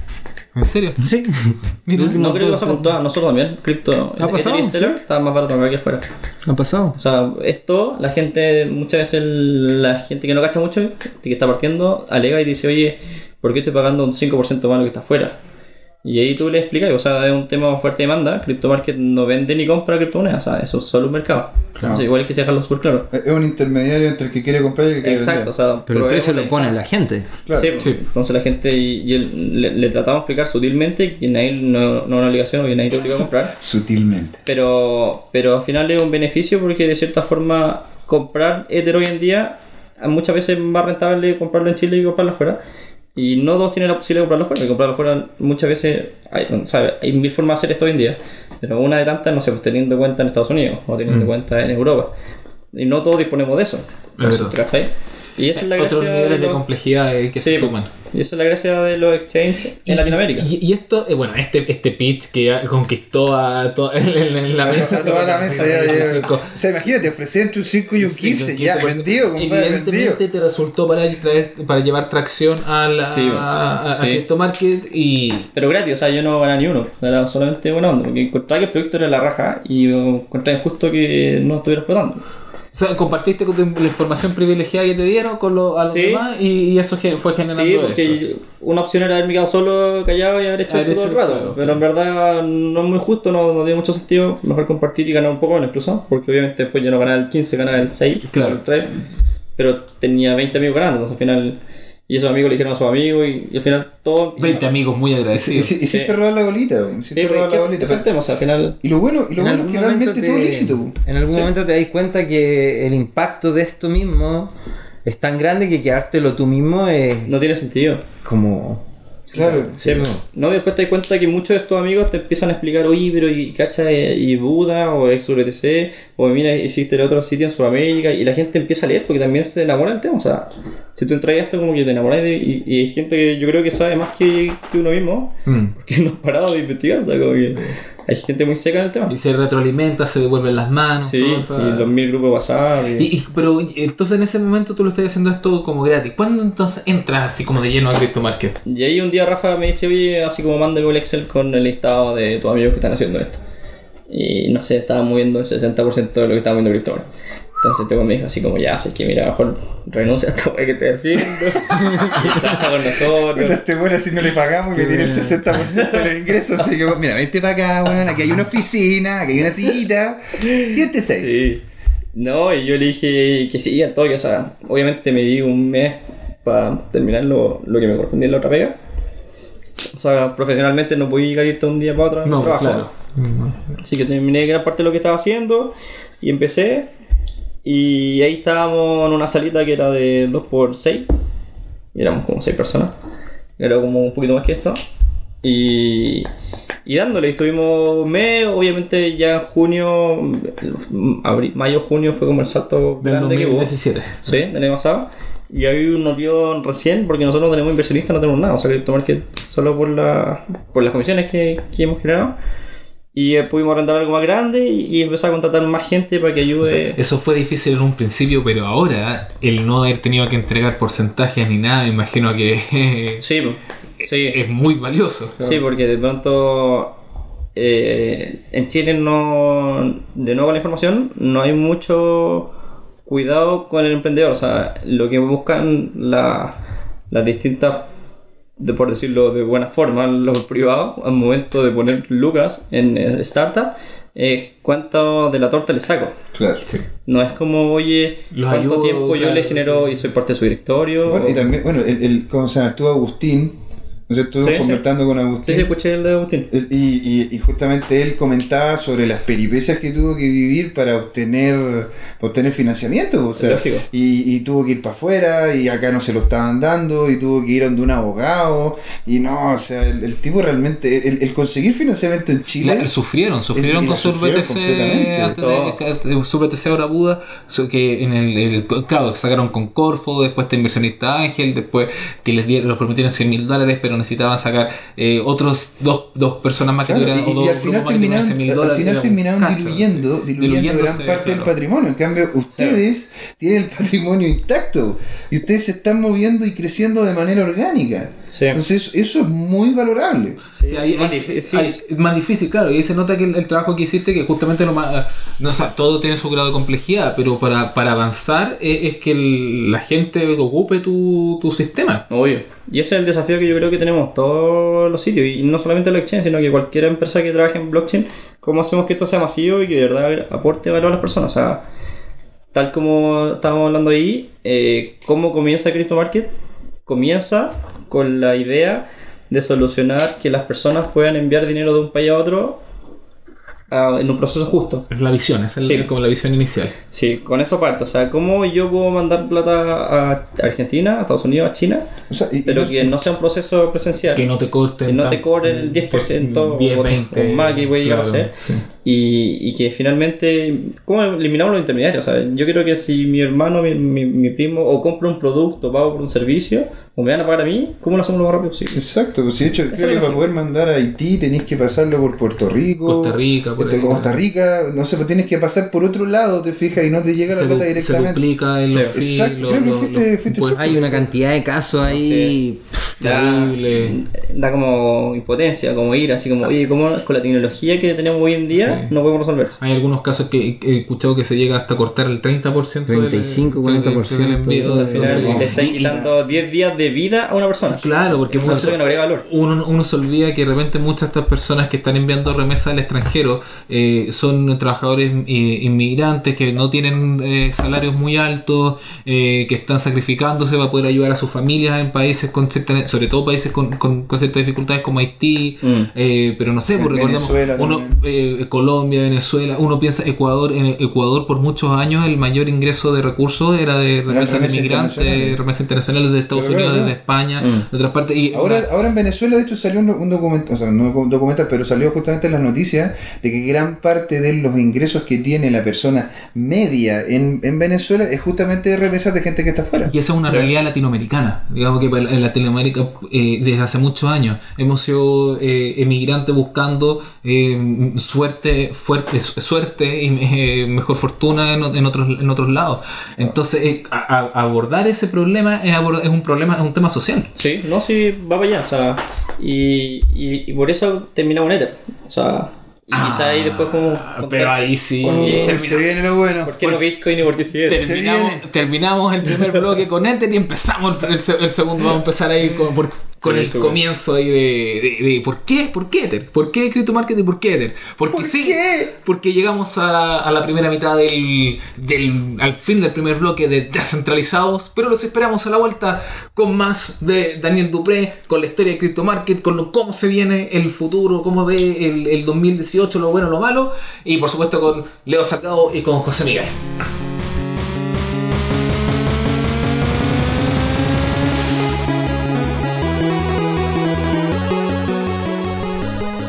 ¿En serio? Sí. Mira, No creo que pasa con todas, nosotros también. Crypto, Ha pasado, Ether y Stellar sí. estaba más barato que afuera. Ha pasado. O sea, esto, la gente, muchas veces el- la gente que no cacha mucho, que está partiendo, alega y dice, oye, ¿por qué estoy pagando un 5% más lo que está afuera? Y ahí tú le explicas, o sea, es un tema de fuerte demanda, CryptoMarket no vende ni compra criptomonedas, o sea, eso es solo un mercado. Entonces, igual hay que dejarlo súper claro. Es un intermediario entre el que quiere comprar y el que quiere Exacto, o vender. sea, Pero el precio lo pone la gente. Claro. Sí, pues, Sí. entonces la gente y, y el- le, le tratamos de explicar sutilmente que nadie no, no es una obligación o que nadie te obliga a comprar. Sutilmente. Pero, pero al final es un beneficio porque de cierta forma comprar Ether hoy en día muchas veces es más rentable comprarlo en Chile y comprarlo afuera. Y no todos tienen la posibilidad de comprarlo afuera. Y comprarlo afuera muchas veces hay, o sea, hay mil formas de hacer esto hoy en día. Pero una de tantas, no sé, pues teniendo en cuenta en Estados Unidos o teniendo en cuenta en Europa. Y no todos disponemos de eso. verdad. ¿Cachai? Y esa es la Otros gracia de los- complejidad eh, que Sí, se suman. Y eso es la gracia de los exchanges en Latinoamérica. Y, y esto, eh, bueno, este, este pitch que ya conquistó a toda en, en la mesa. A toda la mesa ya, ya. Cinco. O sea, imagínate, ofrecer entre un 5 y un 15, ya, vendido, compadre, vendido. Evidentemente te resultó para, traer, para llevar tracción a la Sí, a, a sí. CryptoMarket y Pero gratis, o sea, yo no ganaba ni uno, era solamente buena onda, porque encontraba que el proyecto era la raja y encontraba injusto que no estuviera explotando. O sea, compartiste con tu- la información privilegiada que te dieron con lo, a los Sí. demás y, y eso fue generando Sí, esto. porque una opción era haberme quedado solo callado y haber hecho esto todo el rato, claro, pero claro. en verdad no es muy justo, no, no tiene mucho sentido, mejor compartir y ganar un poco menos incluso, porque obviamente después yo no ganaba el 15, ganaba el 6, Claro. el 3, pero tenía 20 amigos ganando, entonces al final, y esos amigos le dijeron a sus amigos y, y al final todo... 20 amigos muy Y agradecidos. si- Hiciste Sí. robar la bolita, hiciste Sí, pero robar la bolita. tema, o sea, al final... Y lo bueno, y lo En bueno es que realmente te- todo lícito. En algún Sí. momento te das cuenta que el impacto de esto mismo es tan grande que quedártelo tú mismo es No tiene sentido. como... Claro. Sí, no, y después te das cuenta que muchos de estos amigos te empiezan a explicar, oye, pero y cacha, y Buda, o XURTC, o mira, hiciste el otro sitio en Sudamérica, y la gente empieza a leer porque también se enamora del tema. O sea, si tú entras a esto, como que te enamoras de. Y, y hay gente que yo creo que sabe más que, que uno mismo, Mm. porque no has parado de investigar. O sea, como que hay gente muy seca en el tema. Y se retroalimenta, se devuelven las manos. Sí, todo, o sea- y los mil grupos WhatsApp. y- pero entonces en ese momento tú lo estás haciendo esto como gratis. ¿Cuándo entonces entras así como de lleno a CryptoMarket? Y ahí un día Rafa me dice, oye, así como mándame el Excel con el listado de tus amigos que están haciendo esto. Y no sé, estaba moviendo el 60% de lo que estaba moviendo CryptoMarket. Entonces tengo me dijo así como, ya, sé que mira, mejor renuncia a esta wea que estoy haciendo. y trabaja con nosotros. Este bueno si no le pagamos que tiene el 60% de los ingresos. Así que, mira, vente para acá, weón. Aquí hay una oficina, aquí hay una sillita. Siéntese. Sí. No, y yo le dije que sí, al toque. O sea, obviamente me di un mes para terminar lo, lo que me correspondía en la otra pega. O sea, profesionalmente no podía irte un día para otro No, trabajo. claro. Así que terminé gran parte de lo que estaba haciendo y empecé. Y ahí estábamos en una salita que era de 2x6. Y éramos como 6 personas. Era como un poquito más que esto. Y, y dándole, estuvimos un mes. Obviamente ya en junio, abril, mayo, junio fue como el salto Del grande que hubo. 2017. Sí, del año pasado. Y ahí nos dio recién, porque nosotros no tenemos inversionistas, no tenemos nada. O sea, que tomar que solo por, la, por las comisiones que, que hemos generado. Y eh, pudimos arrendar algo más grande y, y empezar a contratar más gente para que ayude. Eso fue difícil en un principio, pero ahora el no haber tenido que entregar porcentajes ni nada, me imagino que Sí, sí. es muy valioso. Sí, porque de pronto eh, en Chile no, de nuevo con la información, no hay mucho cuidado con el emprendedor. O sea, lo que buscan la- las distintas, de, por decirlo de buena forma, los privados, al momento de poner lucas en eh, startup, eh, cuánto de la torta le saco. Claro. No es como, oye, Los cuánto ayudo, tiempo yo claro, le genero sí. y soy parte de su directorio. Bueno, y también, bueno, el, el- ¿cómo se llama? Estuvo Agustín. Entonces estuvimos Sí, con Agustín. sí, escuché el de Agustín. El- Y, y- y justamente él comentaba sobre las peripecias que tuvo que vivir para obtener, para obtener financiamiento. O sea, Lógico. y, y tuvo que ir para afuera y acá no se lo estaban dando y tuvo que ir donde un abogado. Y no, o sea, el, el tipo realmente, el, el conseguir financiamiento en Chile... La- sufrieron, sufrieron con su BTC, de- de- su BTC ahora Buda, que en el, el- claro, sacaron con Corfo, después este inversionista Ángel, después que les dieron, los permitieron 100 mil dólares, pero necesitaban sacar eh, otros dos, dos personas más que Claro, tuvieran, y, o dos y al final que terminaron, 100.000 al final terminaron cacho, diluyendo, sí. diluyendo gran parte del patrimonio. En cambio, ustedes tienen el patrimonio intacto y ustedes se están moviendo y creciendo de manera orgánica. Sí. Entonces, eso es muy valorable. Sí, Sí, ahí- más ahí- difícil. ahí- es más difícil, claro, y ahí se nota que el, el trabajo que hiciste, que justamente lo más, no, o sea, todo tiene su grado de complejidad, pero para, para avanzar eh, es, que el- la gente ocupe tu, tu sistema. Obvio. Y ese es el desafío que yo creo que tenemos todos los sitios. Y no solamente blockchain, sino que cualquier empresa que trabaje en blockchain. ¿Cómo hacemos que esto sea masivo y que de verdad aporte valor a las personas? O sea, tal como estábamos hablando ahí, eh, ¿cómo comienza Crypto Market? Comienza con la idea de solucionar que las personas puedan enviar dinero de un país a otro en un proceso justo. Es la visión, es el- Sí. como la visión inicial. Sí, con eso parto. O sea, ¿cómo yo puedo mandar plata a Argentina, a Estados Unidos, a China? O sea, y- y Pero que no sea un proceso presencial. Que no te corten. Que no te cobren el 10% 10, o- 20, o más que a claro, ser. sí. Y, y que finalmente, ¿cómo eliminamos los intermediarios? O sea, yo creo que si mi hermano, mi, mi, mi primo, o compra un producto, pago por un servicio, o me van a pagar a mí, ¿cómo lo hacemos lo más rápido posible? Exacto, pues si de hecho creo que para poder mandar a Haití tenéis que pasarlo por Puerto Rico. Costa Rica, por este. Costa Rica, no sé, pues tienes que pasar por otro lado, te fijas, y no te llega la plata du- se directamente. duplica el Sí. fee, Exacto, lo- creo que fuiste- impuestos. Hay una cantidad de casos ahí. Terrible. Da, da como impotencia, como ir, así como, oye, ¿cómo con la tecnología que tenemos hoy en día Sí. no podemos resolver eso? Hay algunos casos que he escuchado que se llega hasta cortar el 30%. del- 35, del- 40% del envío. Entonces, al final Entonces, le están quitando 10 días de vida a una persona. Claro, porque Una muchos- persona que no agrega valor. uno, uno se olvida que de repente muchas de estas personas que están enviando remesas al extranjero eh, son trabajadores eh, inmigrantes que no tienen eh, salarios muy altos, eh, que están sacrificándose para poder ayudar a sus familias en países con cierta, sobre todo países con, con, con ciertas dificultades como Haití, Mm. eh, pero no sé, recordemos Venezuela uno, eh, Colombia, Venezuela, uno piensa Ecuador, en Ecuador por muchos años el mayor ingreso de recursos era de remesas de inmigrantes, remesas internacionales de Estados Unidos, claro. desde España, Mm. de otras partes. Y Ahora, ahora en Venezuela, de hecho, salió un, un documental, o sea, no un documental, pero salió justamente en las noticias de que gran parte de los ingresos que tiene la persona media en, en Venezuela es justamente de remesas de gente que está afuera. Y esa es una Sí. realidad latinoamericana. Digamos que en Latinoamérica eh, desde hace muchos años hemos sido eh, emigrantes buscando eh, suerte, fuerte, suerte y eh, mejor fortuna en, otros en otros lados. Entonces eh, a- a- abordar ese problema es, abor- es un problema, un tema social. Sí, no, sí, va para allá, o sea, y, y, y por eso terminamos en Ether, o sea, Y quizá ahí después como... Ah, Pero ahí sí. Oh, se viene lo bueno. ¿Por qué no Bitcoin y por qué sí es? terminamos, terminamos el primer bloque con Ether y empezamos el, el segundo. Vamos a empezar ahí con, por- con Sí, el comienzo ahí de, de, de ¿por qué? ¿Por qué Ether? ¿Por qué Crypto Market y por qué Ether? Porque ¿Por sí, qué? porque llegamos a la, a la primera mitad del, del al fin del primer bloque de descentralizados, pero los esperamos a la vuelta con más de Daniel Dupré, con la historia de Crypto Market, con lo, cómo se viene el futuro, cómo ve el, el 2018, lo bueno, lo malo, y por supuesto con Leo Sacado y con José Miguel.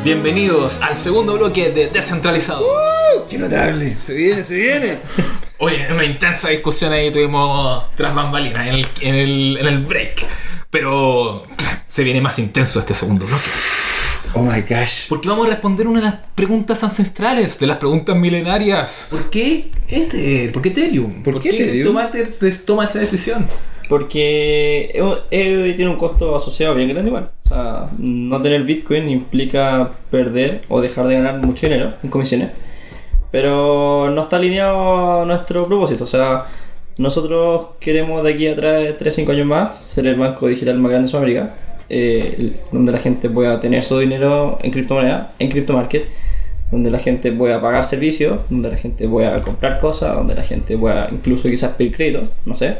Bienvenidos al segundo bloque de Descentralizados. Qué notable. Se viene, se viene. Oye, una intensa discusión ahí tuvimos tras bambalinas en el, en el, en el break. Pero se viene más intenso este segundo bloque. Oh my gosh. Porque vamos a responder una de las preguntas ancestrales, de las preguntas milenarias. ¿Por qué este? ¿Por qué Ethereum? ¿Por qué Ethereum? Tomates toma esa decisión? Porque eh, eh, tiene un costo asociado bien grande igual. O sea, no tener Bitcoin implica perder o dejar de ganar mucho dinero en comisiones. Pero no está alineado a nuestro propósito. O sea, nosotros queremos de aquí a 3-5 años más ser el banco digital más grande de Sudamérica. eh, donde la gente pueda tener su dinero en criptomoneda, en criptomarket. Donde la gente pueda pagar servicios, donde la gente pueda comprar cosas, donde la gente pueda incluso quizás pedir crédito, no sé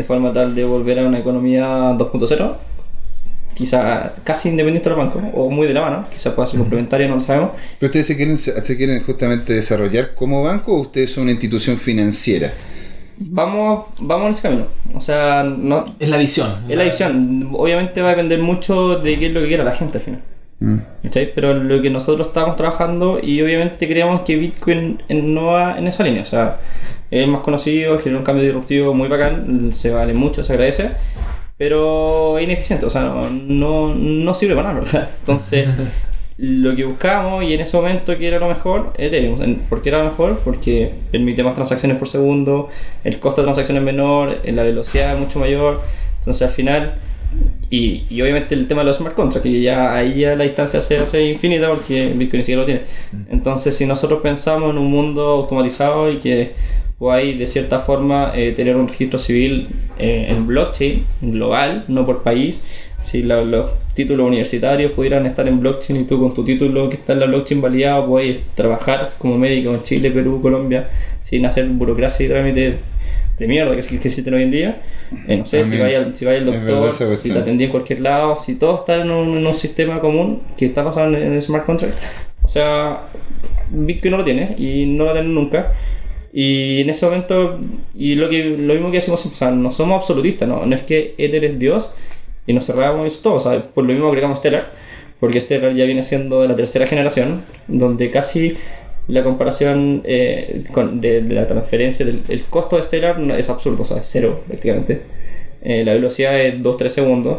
de forma tal de volver a una economía 2.0, quizá casi independiente del banco, o muy de la mano, quizás pueda ser complementaria, no lo sabemos. ¿Pero ustedes se quieren, se quieren justamente desarrollar como banco o ustedes son una institución financiera? Vamos, vamos en ese camino. O sea, no, Es la visión. es la visión. Obviamente va a depender mucho de qué es lo que quiera la gente al final. Mm. ¿Cachai? Pero lo que nosotros estamos trabajando y obviamente creemos que Bitcoin no va en esa línea. O sea, es más conocido, genera un cambio disruptivo muy bacán, se vale mucho, se agradece, pero es ineficiente, o sea, no, no, no sirve para nada, ¿verdad? Entonces, lo que buscamos y en ese momento que era lo mejor, Ethereum. ¿Por qué era lo mejor? Porque permite más transacciones por segundo, el costo de transacción es menor, eh, la velocidad es mucho mayor, entonces al final y, y obviamente el tema de los smart contracts, que ya ahí ya la distancia se hace infinita porque Bitcoin ni siquiera lo tiene. Entonces, si nosotros pensamos en un mundo automatizado y que podáis de cierta forma eh, tener un registro civil eh, en blockchain global, no por país, si la- los títulos universitarios pudieran estar en blockchain y tú con tu título que está en la blockchain validado podéis trabajar como médico en Chile, Perú, Colombia, sin hacer burocracia y trámites de mierda que, que existen hoy en día. Eh, no sé, si También. vaya, si vaya al Es verdad doctor, si te atendí en cualquier lado, si todo está en un, en un sistema común que está basado en, en el smart contract. O sea, Bitcoin no lo tiene y no lo va a tener nunca. Y en ese momento, y lo, que, lo mismo que decimos o sea, no somos absolutistas, no, no es que Ether es Dios y nos cerramos eso todo, sea, por lo mismo agregamos Stellar, porque Stellar ya viene siendo de la tercera generación, donde casi la comparación eh, con- de, de la transferencia, del el costo de Stellar es absurdo, o sea, es cero prácticamente. Eh, la velocidad es 2-3 segundos.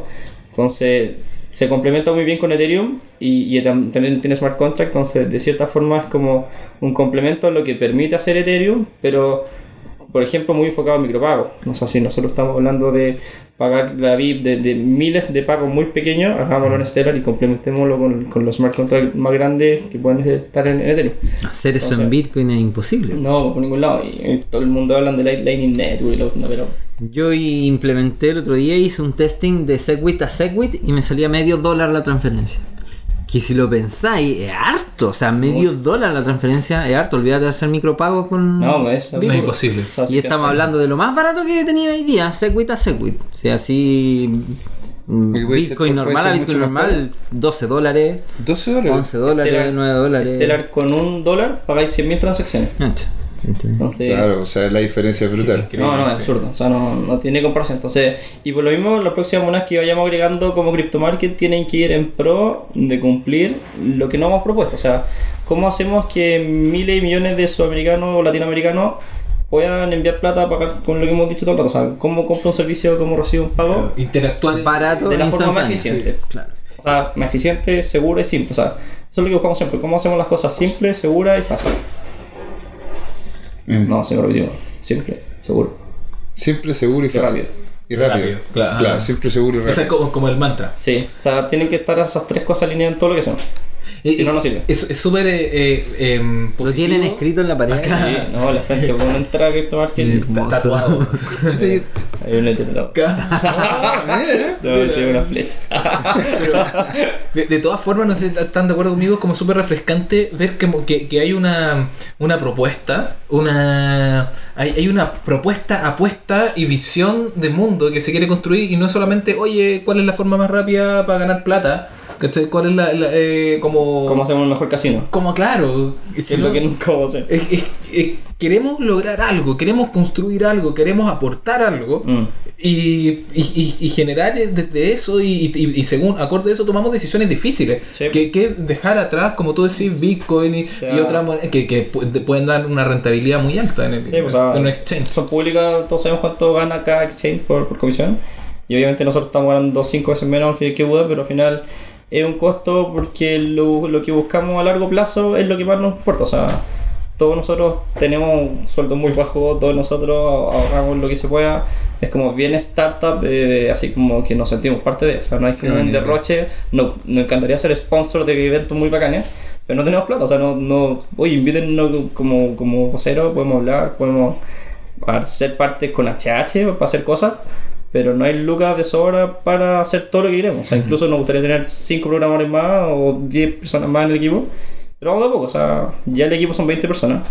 Entonces se complementa muy bien con Ethereum y, y tam- también tiene smart contract. Entonces, de cierta forma, es como un complemento a lo que permite hacer Ethereum, pero por ejemplo, muy enfocado en micropagos. O sea, si nosotros estamos hablando de pagar la VIP de, de miles de pagos muy pequeños, hagámoslo en Stellar y complementémoslo con, con los smart contracts más grandes que pueden estar en, en Ethereum. Hacer eso Entonces- en Bitcoin es imposible. No, por ningún lado. Y, y todo el mundo habla de Light- Lightning Network no, pero Yo implementé el otro día, hice un testing de Segwit a Segwit y me salía medio dólar la transferencia. Que si lo pensáis, es harto. O sea, medio dólar la transferencia es harto. Olvídate de hacer micropago con. No, es No es imposible. Y estamos hablando de lo más barato que he tenido hoy día, Segwit a Segwit. O sea, así. mm, Bitcoin normal a Bitcoin normal, 12 dólares, 12 dólares. 11 dólares, Stellar- 9 dólares. Stellar con un dólar pagáis 100.000 transacciones. ¿Entiendes? Entonces, Claro, o sea, la diferencia es brutal. no, no, es absurdo. O sea, no, no tiene comparación. Entonces, y por lo mismo, las próximas monedas que vayamos agregando como CryptoMarket tienen que ir en pro de cumplir lo que no hemos propuesto. O sea, ¿cómo hacemos que miles y millones de sudamericanos o latinoamericanos puedan enviar plata a pagar con lo que hemos dicho todo el rato? O sea, ¿cómo compro un servicio, cómo recibo un pago? Interactuar. Barato de la forma más eficiente. sí, claro. O sea, más eficiente, segura y simple. O sea, eso es lo que buscamos siempre. ¿Cómo hacemos las cosas simples, seguras y fáciles? Mm. No, se me repitió. Simple, seguro. Siempre seguro y Y fácil. rápido. Y rápido. Rápido, claro. Claro, siempre seguro y Ese es rápido. como, como el mantra. Sí, o sea, tienen que estar esas tres cosas alineadas en todo lo que son. Si no, no sirve. Es súper eh, eh, em, Lo tienen escrito en la pared. Sí, no, la frente cuando entra a Crypto Market Hermoso. Tatuado. Hay un letrero. Sí, una flecha. De, de todas formas, no sé si están de acuerdo conmigo, es como súper refrescante ver que, que, que hay una, una propuesta, una hay, hay una propuesta, apuesta y visión de mundo que se quiere construir y no solamente, oye, ¿cuál es la forma más rápida para ganar plata? ¿Cachai? ¿Cuál es la, la, eh, como... ¿Cómo hacemos un mejor casino? como claro, es lo que nunca vamos a hacer. es- es- es- queremos lograr algo, queremos construir algo, queremos aportar algo Mm. y, y, y- generar desde eso y, y- según acorde a eso tomamos decisiones difíciles Sí. que, que dejar atrás como tú decís Bitcoin y, sea- otras monedas que, que pu- pueden dar una rentabilidad muy alta en, el, Sí, o sea, en un exchange Son públicas, todos sabemos cuánto gana cada exchange por, por comisión. Y obviamente nosotros estamos ganando 5 veces menos que, que Buda, pero al final es un costo porque lo, lo que buscamos a largo plazo es lo que más nos importa. O sea, todos nosotros tenemos sueldos muy bajos, todos nosotros ahorramos lo que se pueda. Es como bien startup, eh, así como que nos sentimos parte de. O sea, no hay Qué un derroche. No, nos encantaría ser sponsor de eventos muy bacanes, pero no tenemos plata. O sea, no, no oye, invítennos como, como vocero, podemos hablar, podemos ser parte con HH para hacer cosas, pero no hay lucas de sobra para hacer todo lo que queremos. O sea, incluso nos gustaría tener 5 programadores más o 10 personas más en el equipo, pero vamos de a poco. O sea, ya el equipo son 20 personas.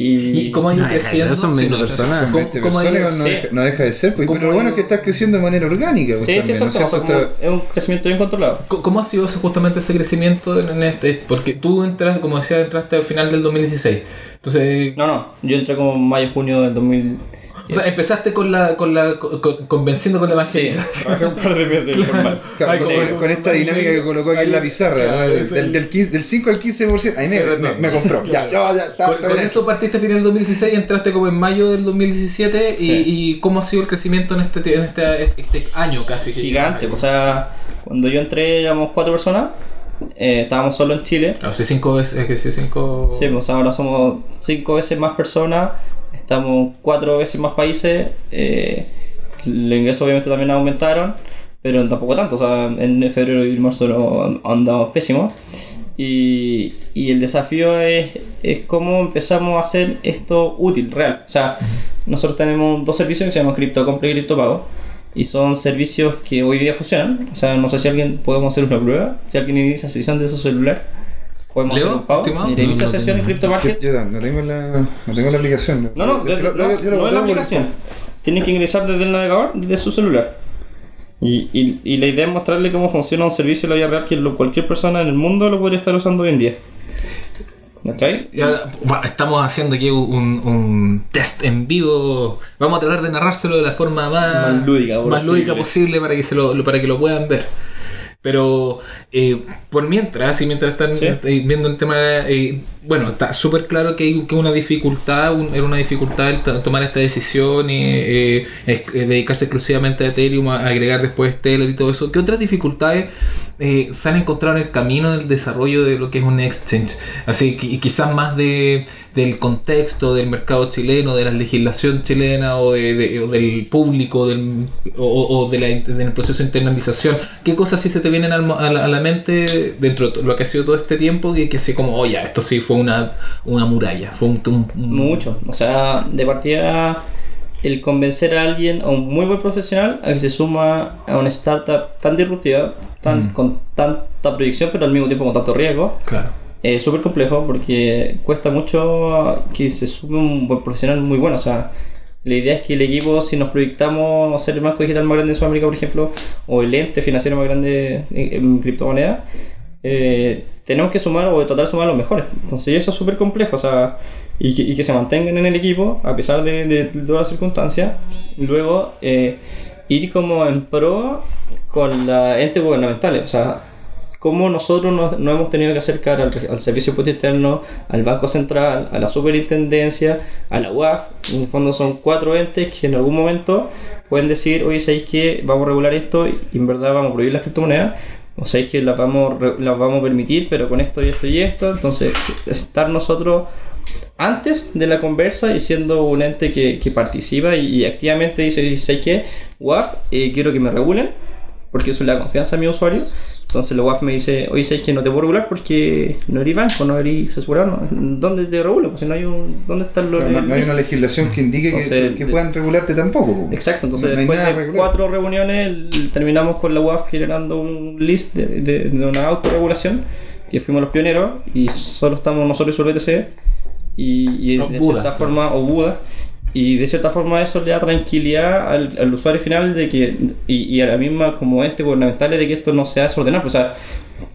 Y, cómo ha ido No, creciendo son 20 no, personas. ¿cómo- 20 cómo ha ido- personas no, sí. deja, no deja de ser, pues, ¿Cómo pero lo bueno es que estás creciendo de manera orgánica. pues, Sí, sí, eso ¿no es, es Está- un crecimiento bien controlado. ¿Cómo- ¿Cómo ha sido justamente ese crecimiento en este? Porque tú entraste, como decía, entraste al final del 2016. Entonces, No, no, yo entré como en mayo, junio del 2000. O sea, empezaste con la, con la, con- con- convenciendo con la Sí, evangelización. trabajé un par de meses informal. Claro, Ay, con, como- con- con esta dinámica que colocó aquí en la pizarra, Claro, ¿no? del, el- del, 15 del 5 al 15%, ahí me, me, me compró. Ya, ya, ya, está, Con, eso partiste a final del 2016 y entraste como en mayo del 2017 y, Sí. y cómo ha sido el crecimiento en este, en este, este año casi. Gigante, o sea, cuando yo entré éramos cuatro personas, eh, estábamos solo en Chile. Soy cinco veces, que soy cinco... Sí, pues ahora somos cinco veces más personas, estamos cuatro veces más países, eh, los ingresos obviamente también aumentaron, pero tampoco tanto, o sea, en febrero y marzo no- andamos pésimos. Y, y el desafío es, es cómo empezamos a hacer esto útil, real. O sea, nosotros tenemos dos servicios que se llaman CryptoCompra y CryptoPago. Y son servicios que hoy día funcionan. O sea, no sé si alguien podemos hacer una prueba. Si alguien inicia sesión de su celular, podemos ¿Leo, hacer un pago. estimado? Mira, inicia No, no sesión en tengo. CryptoMarket. Yo no tengo la, no tengo la aplicación. No, no, Yo- desde- yo- no, yo- lo no es la aplicación. Tienen que ingresar desde el navegador, desde su celular. Y, y, y la idea es mostrarle cómo funciona un servicio en la vida real que lo- cualquier persona en el mundo lo podría estar usando hoy en día. ¿Cachai? Y ahora estamos haciendo aquí un, un test en vivo. Vamos a tratar de narrárselo de la forma más, Más lúdica más posible. lúdica posible para que, se lo- para que lo puedan ver. Pero eh, por mientras, y mientras están Sí. eh, viendo el tema, eh, bueno, está súper claro que hay que una dificultad, un- era una dificultad el to- tomar esta decisión y eh, eh, dedicarse exclusivamente a Ethereum, a agregar después Stellar y todo eso. ¿Qué otras dificultades eh, se han encontrado en el camino del desarrollo de lo que es un exchange? Así que quizás más de, del contexto del mercado chileno, de la legislación chilena o, de, de- o del público del, o, o- de la, del proceso de internalización. ¿Qué cosas sí se te vienen a la, a la mente dentro de lo que ha sido todo este tiempo que, que así como, oye, esto sí fue una, una muralla? Fue un, un- un- Mucho. O sea, de partida, el convencer a alguien, a un muy buen profesional, a que se suma a una startup tan disruptiva, tan, Mm. con tanta proyección, pero al mismo tiempo con tanto riesgo, Claro. es súper complejo porque cuesta mucho que se sume un buen profesional muy bueno. O sea, la idea es que el equipo, si nos proyectamos a ser el banco digital más grande de Sudamérica, por ejemplo, o el ente financiero más grande en, en criptomonedas, eh, tenemos que sumar o tratar de sumar a los mejores. Entonces, eso es súper complejo. O sea, y que, y que se mantengan en el equipo a pesar de, de todas las circunstancias. Luego, eh, ir como en pro con la ente gubernamentales. O sea, cómo nosotros nos, nos hemos tenido que acercar al, al Servicio de Impuesto Interno, al Banco Central, a la Superintendencia, a la UAF. En el fondo son cuatro entes que en algún momento pueden decir, oye, ¿sabéis que vamos a regular esto y en verdad vamos a prohibir las criptomonedas? O sabéis que las vamos, las vamos a permitir, pero con esto y esto y esto. Entonces, estar nosotros antes de la conversa y siendo un ente que, que participa y, y activamente dice, ¿sabéis qué? UAF, eh, quiero que me regulen, porque eso le da confianza a mi usuario Entonces la UAF me dice, oye, ¿sabes que no te puedo regular porque no eres banco, no eres asegurado? no? ¿Dónde te regulo? Pues si no hay un... ¿Dónde están los... No, no hay una legislación que indique que- Entonces, que, de- puedan regularte tampoco. po. Exacto, entonces No- después de regular. cuatro reuniones terminamos con la UAF generando un list de, de- de una autorregulación que fuimos los pioneros y solo estamos nosotros y su BTC y, y No, de Buda, cierta claro. forma, o Buda, y de cierta forma eso le da tranquilidad al, al usuario final de que y, y a la misma como ente gubernamental de que esto no sea desordenado, o sea,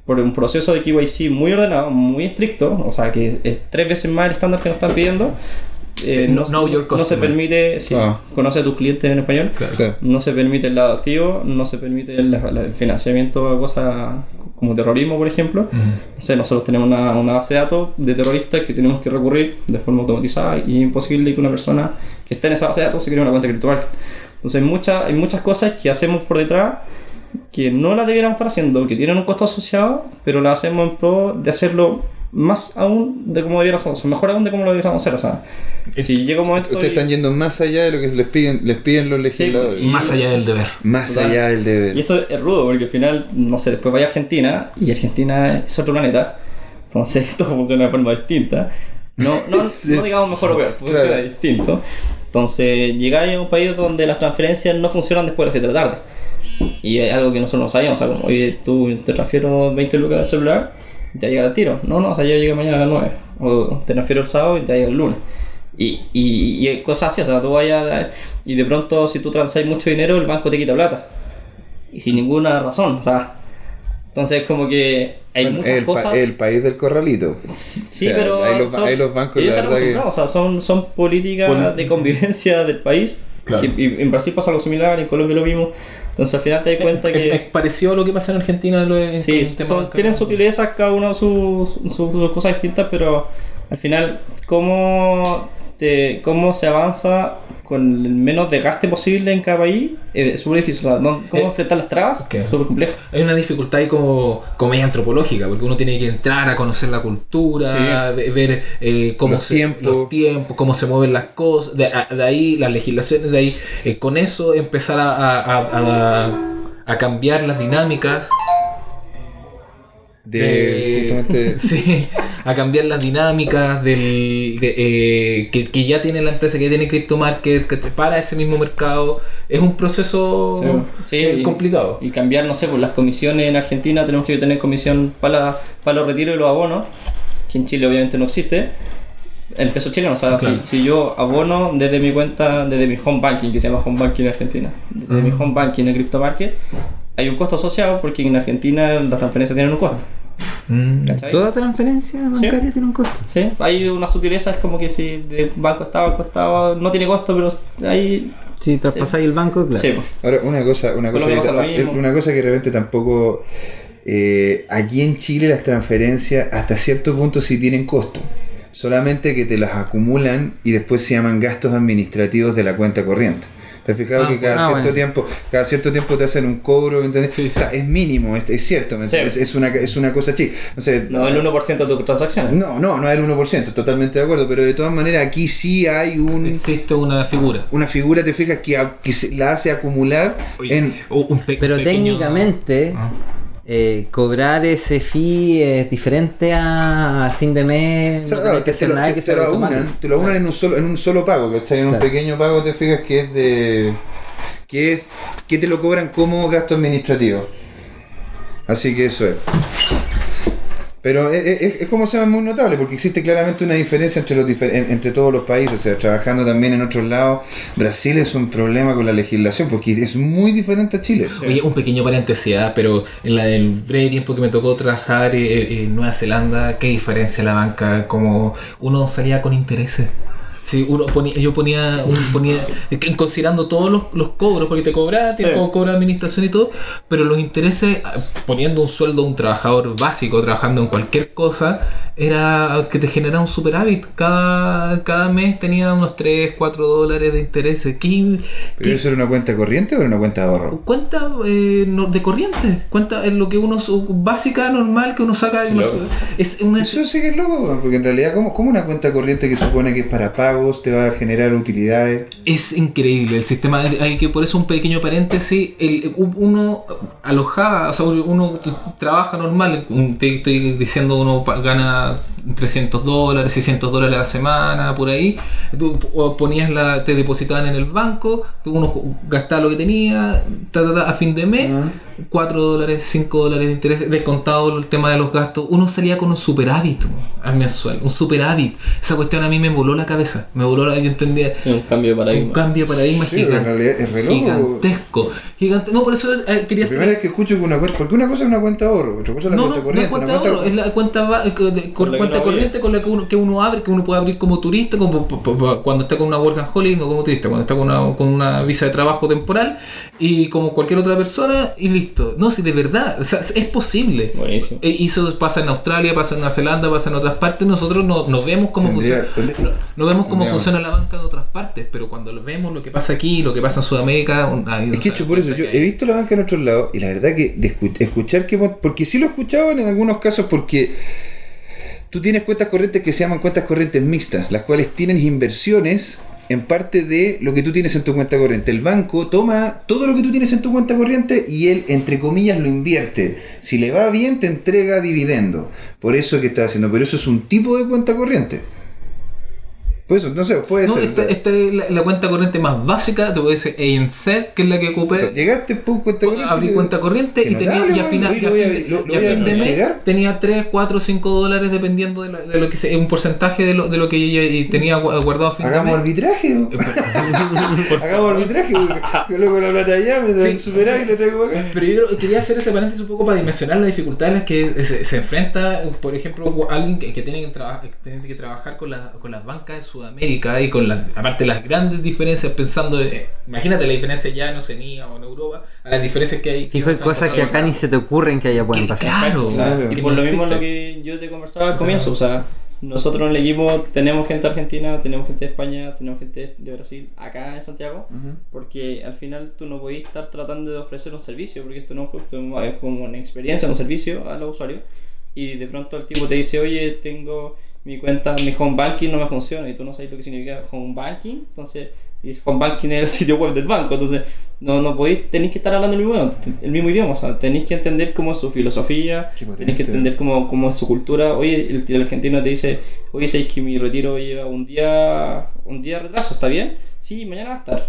por un proceso de KYC muy ordenado, muy estricto, o sea que es tres veces más el estándar que nos están pidiendo. eh, no, your no se permite, si Ah. conoce a tus clientes en español, Claro. No se permite el lado activo, no se permite el, el financiamiento a cosas como terrorismo, por ejemplo. Sea, nosotros tenemos una, una base de datos de terroristas que tenemos que recurrir de forma automatizada y es imposible que una persona que esté en esa base de datos se cree una cuenta CryptoMarket. Entonces hay, muchas hay muchas cosas que hacemos por detrás que no las debiéramos estar haciendo, que tienen un costo asociado, pero las hacemos en pro de hacerlo más aún de como debiéramos hacer, o sea, mejor aún de como lo debiéramos hacer. O sea, si llega un momento... Ustedes y- están yendo más allá de lo que les piden, les piden los Sí, legisladores. y- Más allá del deber. más allá del deber. Y eso es rudo, porque al final, no sé, después vaya a Argentina y Argentina es otro planeta. Entonces todo funciona de forma distinta. No, no, Sí. no digamos mejor o peor, funciona Claro. distinto. Entonces llegáis a un país donde las transferencias no funcionan después de las 7 de la tarde. Y es algo que nosotros no sabíamos. O sea, como, oye, tú te transfiero 20 lucas del celular y te llega al tiro. No, no, o sea, yo llegué mañana a las 9. O te transfiero el sábado y te llega el lunes. Y, y, y cosas así, o sea, tú vayas a- y de pronto si tú transáis mucho dinero, el banco te quita plata. Y sin ninguna razón, o sea. Entonces como que hay Bueno, muchas el, pa- cosas... el país del corralito. Sí, O sea, pero ahí los- ahí los bancos, la verdad que- o sea, son, son políticas Pol- de convivencia del país. Claro. que- y en Brasil pasa algo similar, en Colombia lo mismo. Entonces al final te das cuenta Es, es que... parecido a lo que pasa en Argentina. Lo, en- Sí, en son- tienen sutilezas cada uno sus, sus, sus cosas distintas, pero al final, ¿cómo, te, cómo se avanza con el menos desgaste posible en cada país? Eh, Es súper difícil. O sea, ¿no? ¿Cómo Eh, enfrentar las trabas? ok. Es súper complejo. Hay una dificultad ahí como, como media antropológica, porque uno tiene que entrar a conocer la cultura, ve- ver eh, cómo Los se, tiempos. los tiempos, cómo se mueven las cosas, de, a- de ahí las legislaciones, de ahí eh, con eso empezar a, a- a- a- a cambiar las dinámicas. De, justamente. sí, a cambiar las dinámicas del, de, eh, que, que ya tiene la empresa, que ya tiene Crypto Market, que te para ese mismo mercado. Es un proceso Sí, eh, y- complicado. Y cambiar, no sé, por las comisiones en Argentina tenemos que tener comisión para, la- para los retiros y los abonos, que en Chile obviamente no existe. El peso chileno, o sea, Claro. si, si yo abono desde mi cuenta, desde mi home banking, que se llama home banking en Argentina, desde mi home banking en Crypto Market, hay un costo asociado porque en Argentina las transferencias tienen un costo. Mm. ¿Cachai? Toda transferencia bancaria tiene un costo. Sí, hay una sutileza, es como que si de banco a estado, banco a estado, no tiene costo, pero hay. Si traspasáis el banco, claro. Sí. Ahora, una cosa, una cosa, que, ah, una cosa que de repente tampoco. eh, aquí en Chile las transferencias hasta cierto punto sí tienen costo. Solamente que te las acumulan y después se llaman gastos administrativos de la cuenta corriente. ¿Te has fijado Ah, que cada ah, cierto bueno. tiempo, cada cierto tiempo te hacen un cobro, ¿me entiendes? Sí, O sea, es mínimo, es, es cierto, ¿me Sí. entiendes? Es, una, es una cosa chica. O sea, No el 1% de tus transacciones. no, no, no es el 1%, totalmente de acuerdo, pero de todas maneras aquí sí hay un, Existe una figura. una figura, te fijas, que, a- que se la hace acumular Oye, en... un pe- Pero pequeño- técnicamente, Ah. Eh, cobrar ese fee es diferente a, a fin de mes. O sea, no claro, te, lo, te- te lo te aunan en un solo, en un solo pago, ¿cachai? En un pequeño pago te fijas que es de. que es. que te lo cobran como gasto administrativo. Así que eso es. Pero es, es- es como se llama muy notable, porque existe claramente una diferencia entre los difer- en- entre todos los países. O sea, trabajando también en otros lados, Brasil es un problema con la legislación, porque es muy diferente a Chile. Oye, un pequeño paréntesis, ¿ah? pero en la del breve tiempo que me tocó trabajar eh, en Nueva Zelanda, qué diferencia la banca, como uno salía con intereses. Sí, uno ponía, yo ponía, un, ponía considerando todos los, los cobros, porque te cobran, te Sí. co- cobra administración y todo, pero los intereses, ah, poniendo un sueldo a un trabajador básico, trabajando en cualquier cosa, era que te generaba un superávit. Cada, cada mes tenía unos 3, 4 dólares de intereses. ¿Qué, ¿Pero qué- eso era una cuenta corriente o era una cuenta de ahorro? Cuenta eh, no- de corriente, cuenta en lo que uno básica, normal que uno saca. uno es una Eso sí que es loco, porque en realidad, ¿cómo, cómo una cuenta corriente que supone que es para pago pagos, te va a generar utilidades. Es increíble el sistema. Hay que por eso un pequeño paréntesis. El, uno alojaba, o sea, uno trabaja normal. Te estoy diciendo uno gana 300 dólares, 600 dólares a la semana, por ahí. Tú ponías la, te depositaban en el banco, tú uno gastaba lo que tenía, ta, ta, ta, a fin de mes. 4 dólares, 5 dólares de interés, descontado el tema de los gastos, uno salía con un superávit al mensual, un superávit. Esa cuestión a mí me voló la cabeza, me voló la, yo entendía, un cambio de un paradigma. cambio de paradigma Sí, loco. gigantesco. Gigante, no, por eso eh, quería La primera vez que escucho que una cuenta, porque una cosa es una cuenta de ahorro, otra cosa es la no, cuenta no, no corriente. es cuenta una de ahorro, es la cuenta, va- eh, de- con- la cuenta corriente con la que uno, que uno abre, que uno puede abrir como turista, como cuando está con una work and holiday, no como turista, cuando está con una, con una visa de trabajo temporal y como cualquier otra persona y No, si de verdad, o sea, es posible. Buenísimo. Eh, Y eso pasa en Australia, pasa en Nueva Zelanda, pasa en otras partes. Nosotros no, no vemos cómo Tendría- funciona. tendría- No vemos cómo funciona la banca en otras partes, pero cuando lo vemos lo que pasa aquí, lo que pasa en Sudamérica, un- Es que hecho por eso, yo he visto la banca en otros lados y la verdad que de escu- escuchar que... Porque sí lo he escuchado en algunos casos porque tú tienes cuentas corrientes que se llaman cuentas corrientes mixtas, las cuales tienen inversiones en parte de lo que tú tienes en tu cuenta corriente. El banco toma todo lo que tú tienes en tu cuenta corriente y él, entre comillas, lo invierte. Si le va bien, te entrega dividendo. Por eso que está haciendo, pero eso es un tipo de cuenta corriente. Por eso, no sé, puede No, ser. esta, esta es la, la cuenta corriente más básica, te puede decir ANZ, que es la que ocupé. O sea, llegaste, pum, cuenta corriente. abrí cuenta corriente y tenía y a weón. final, lo tenía 3, 4, 5 dólares dependiendo de lo, de lo que sea, un porcentaje de lo, de lo que yo y tenía gu- guardado a fin Hagamos de mes. arbitraje. Hagamos arbitraje. Yo luego la plata allá, me da Sí. y le traigo acá. Pero yo quería hacer ese paréntesis un poco para dimensionar las dificultades a las que se, se enfrenta, por ejemplo, alguien que, que tiene, que, traba- que tiene que trabajar con, la- con las bancas de Sudamérica y con las, aparte las grandes diferencias, pensando, eh, imagínate la diferencia ya en Oceanía o en Europa, a las diferencias que hay. Fijo, hay cosas que acá ni se te ocurren que allá pueden pasar. Claro, Claro. Y por no lo mismo lo que yo te conversaba al comienzo, o sea, nosotros en el equipo tenemos gente Argentina, tenemos gente de España, tenemos gente de Brasil, acá en Santiago, porque al final tú no podés estar tratando de ofrecer un servicio, porque esto no es producto, es como una experiencia, un servicio a los usuarios, y de pronto el tipo te dice, oye, tengo mi cuenta, mi home banking no me funciona, y tú no sabes lo que significa home banking, entonces, y home banking es el sitio web del banco, entonces no, no podéis, tenéis que estar hablando el mismo, el mismo idioma, o sea, tenéis que entender cómo es su filosofía, tenéis que entender cómo, cómo es su cultura. Oye, el, el argentino te dice, oye, ¿sabéis que mi retiro lleva un día un día de retraso? ¿Está bien? Sí, mañana va a estar.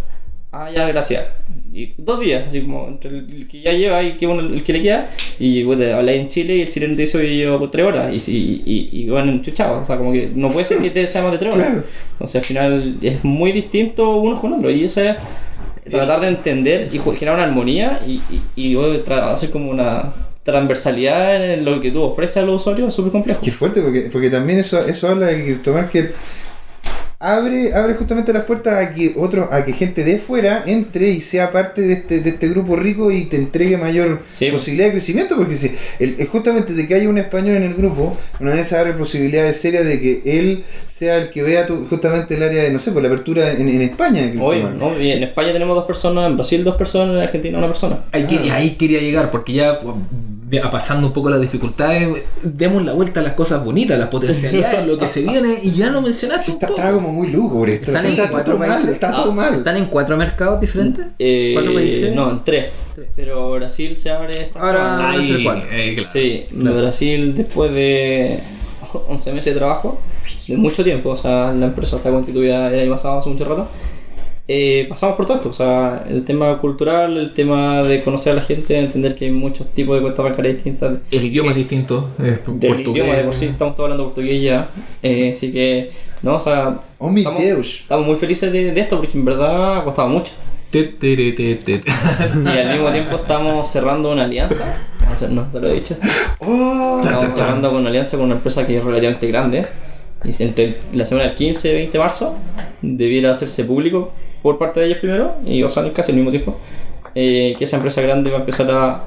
Ah, ya, gracias. Y dos días, así como entre el, que ya lleva y que uno, el que le queda. Y bueno, habláis en Chile y el chileno te dice, oye, llevo tres horas. Y, y, y, y van enchuchados. O sea, como que no puede ser que te sea más de tres horas. Claro. Entonces al final es muy distinto unos con otros. Y eso es tratar de entender y generar una armonía y, y, y hacer como una transversalidad en lo que tú ofreces a los usuarios es súper complejo. Qué fuerte, porque, porque también eso, eso habla de que CryptoMarket abre, abre justamente las puertas a que otros, a que gente de fuera entre y sea parte de este, de este grupo rico y te entregue mayor Sí. posibilidad de crecimiento, porque si el, justamente de que haya un español en el grupo, una vez abre posibilidades serias de que él sea el que vea tu- justamente el área de, no sé, por la apertura en, en España Hoy. ¿no? Y en España tenemos dos personas, en Brasil dos personas, en Argentina una persona. Ahí, que- ahí quería llegar, porque ya pues, ya pasando un poco las dificultades, demos la vuelta a las cosas bonitas, las potencialidades, lo que se viene, y ya lo mencionaste Está, estaba como muy lúgubre esto. Están en Está, cuatro todo mal, países. está Ah, todo mal. ¿Están en cuatro mercados diferentes? Eh, ¿Cuatro países? No, en tres. Pero Brasil se abre esta Ahora- Ahí, cuatro. eh, claro. Sí, Claro. Brasil después de 11 meses de trabajo, de mucho tiempo, o sea, la empresa está constituida el año pasado, hace mucho rato, eh, pasamos por todo esto, o sea, el tema cultural, el tema de conocer a la gente, entender que hay muchos tipos de cuentas bancarias distintas, El idioma es distinto, es del portugués. idioma de por sí, estamos todos hablando portugués ya, eh, así que, no, o sea, Oh, mi estamos, Deus. estamos muy felices de, de esto porque en verdad ha costado mucho. Te, te, te. Y al mismo tiempo estamos cerrando una alianza. No se lo he dicho. Oh, Estamos cerrando con una alianza con una empresa que es relativamente grande. Y si entre la semana del 15 y 20 de marzo debiera hacerse público por parte de ellos primero y o sea, casi al mismo tiempo. eh, que esa empresa grande va a empezar a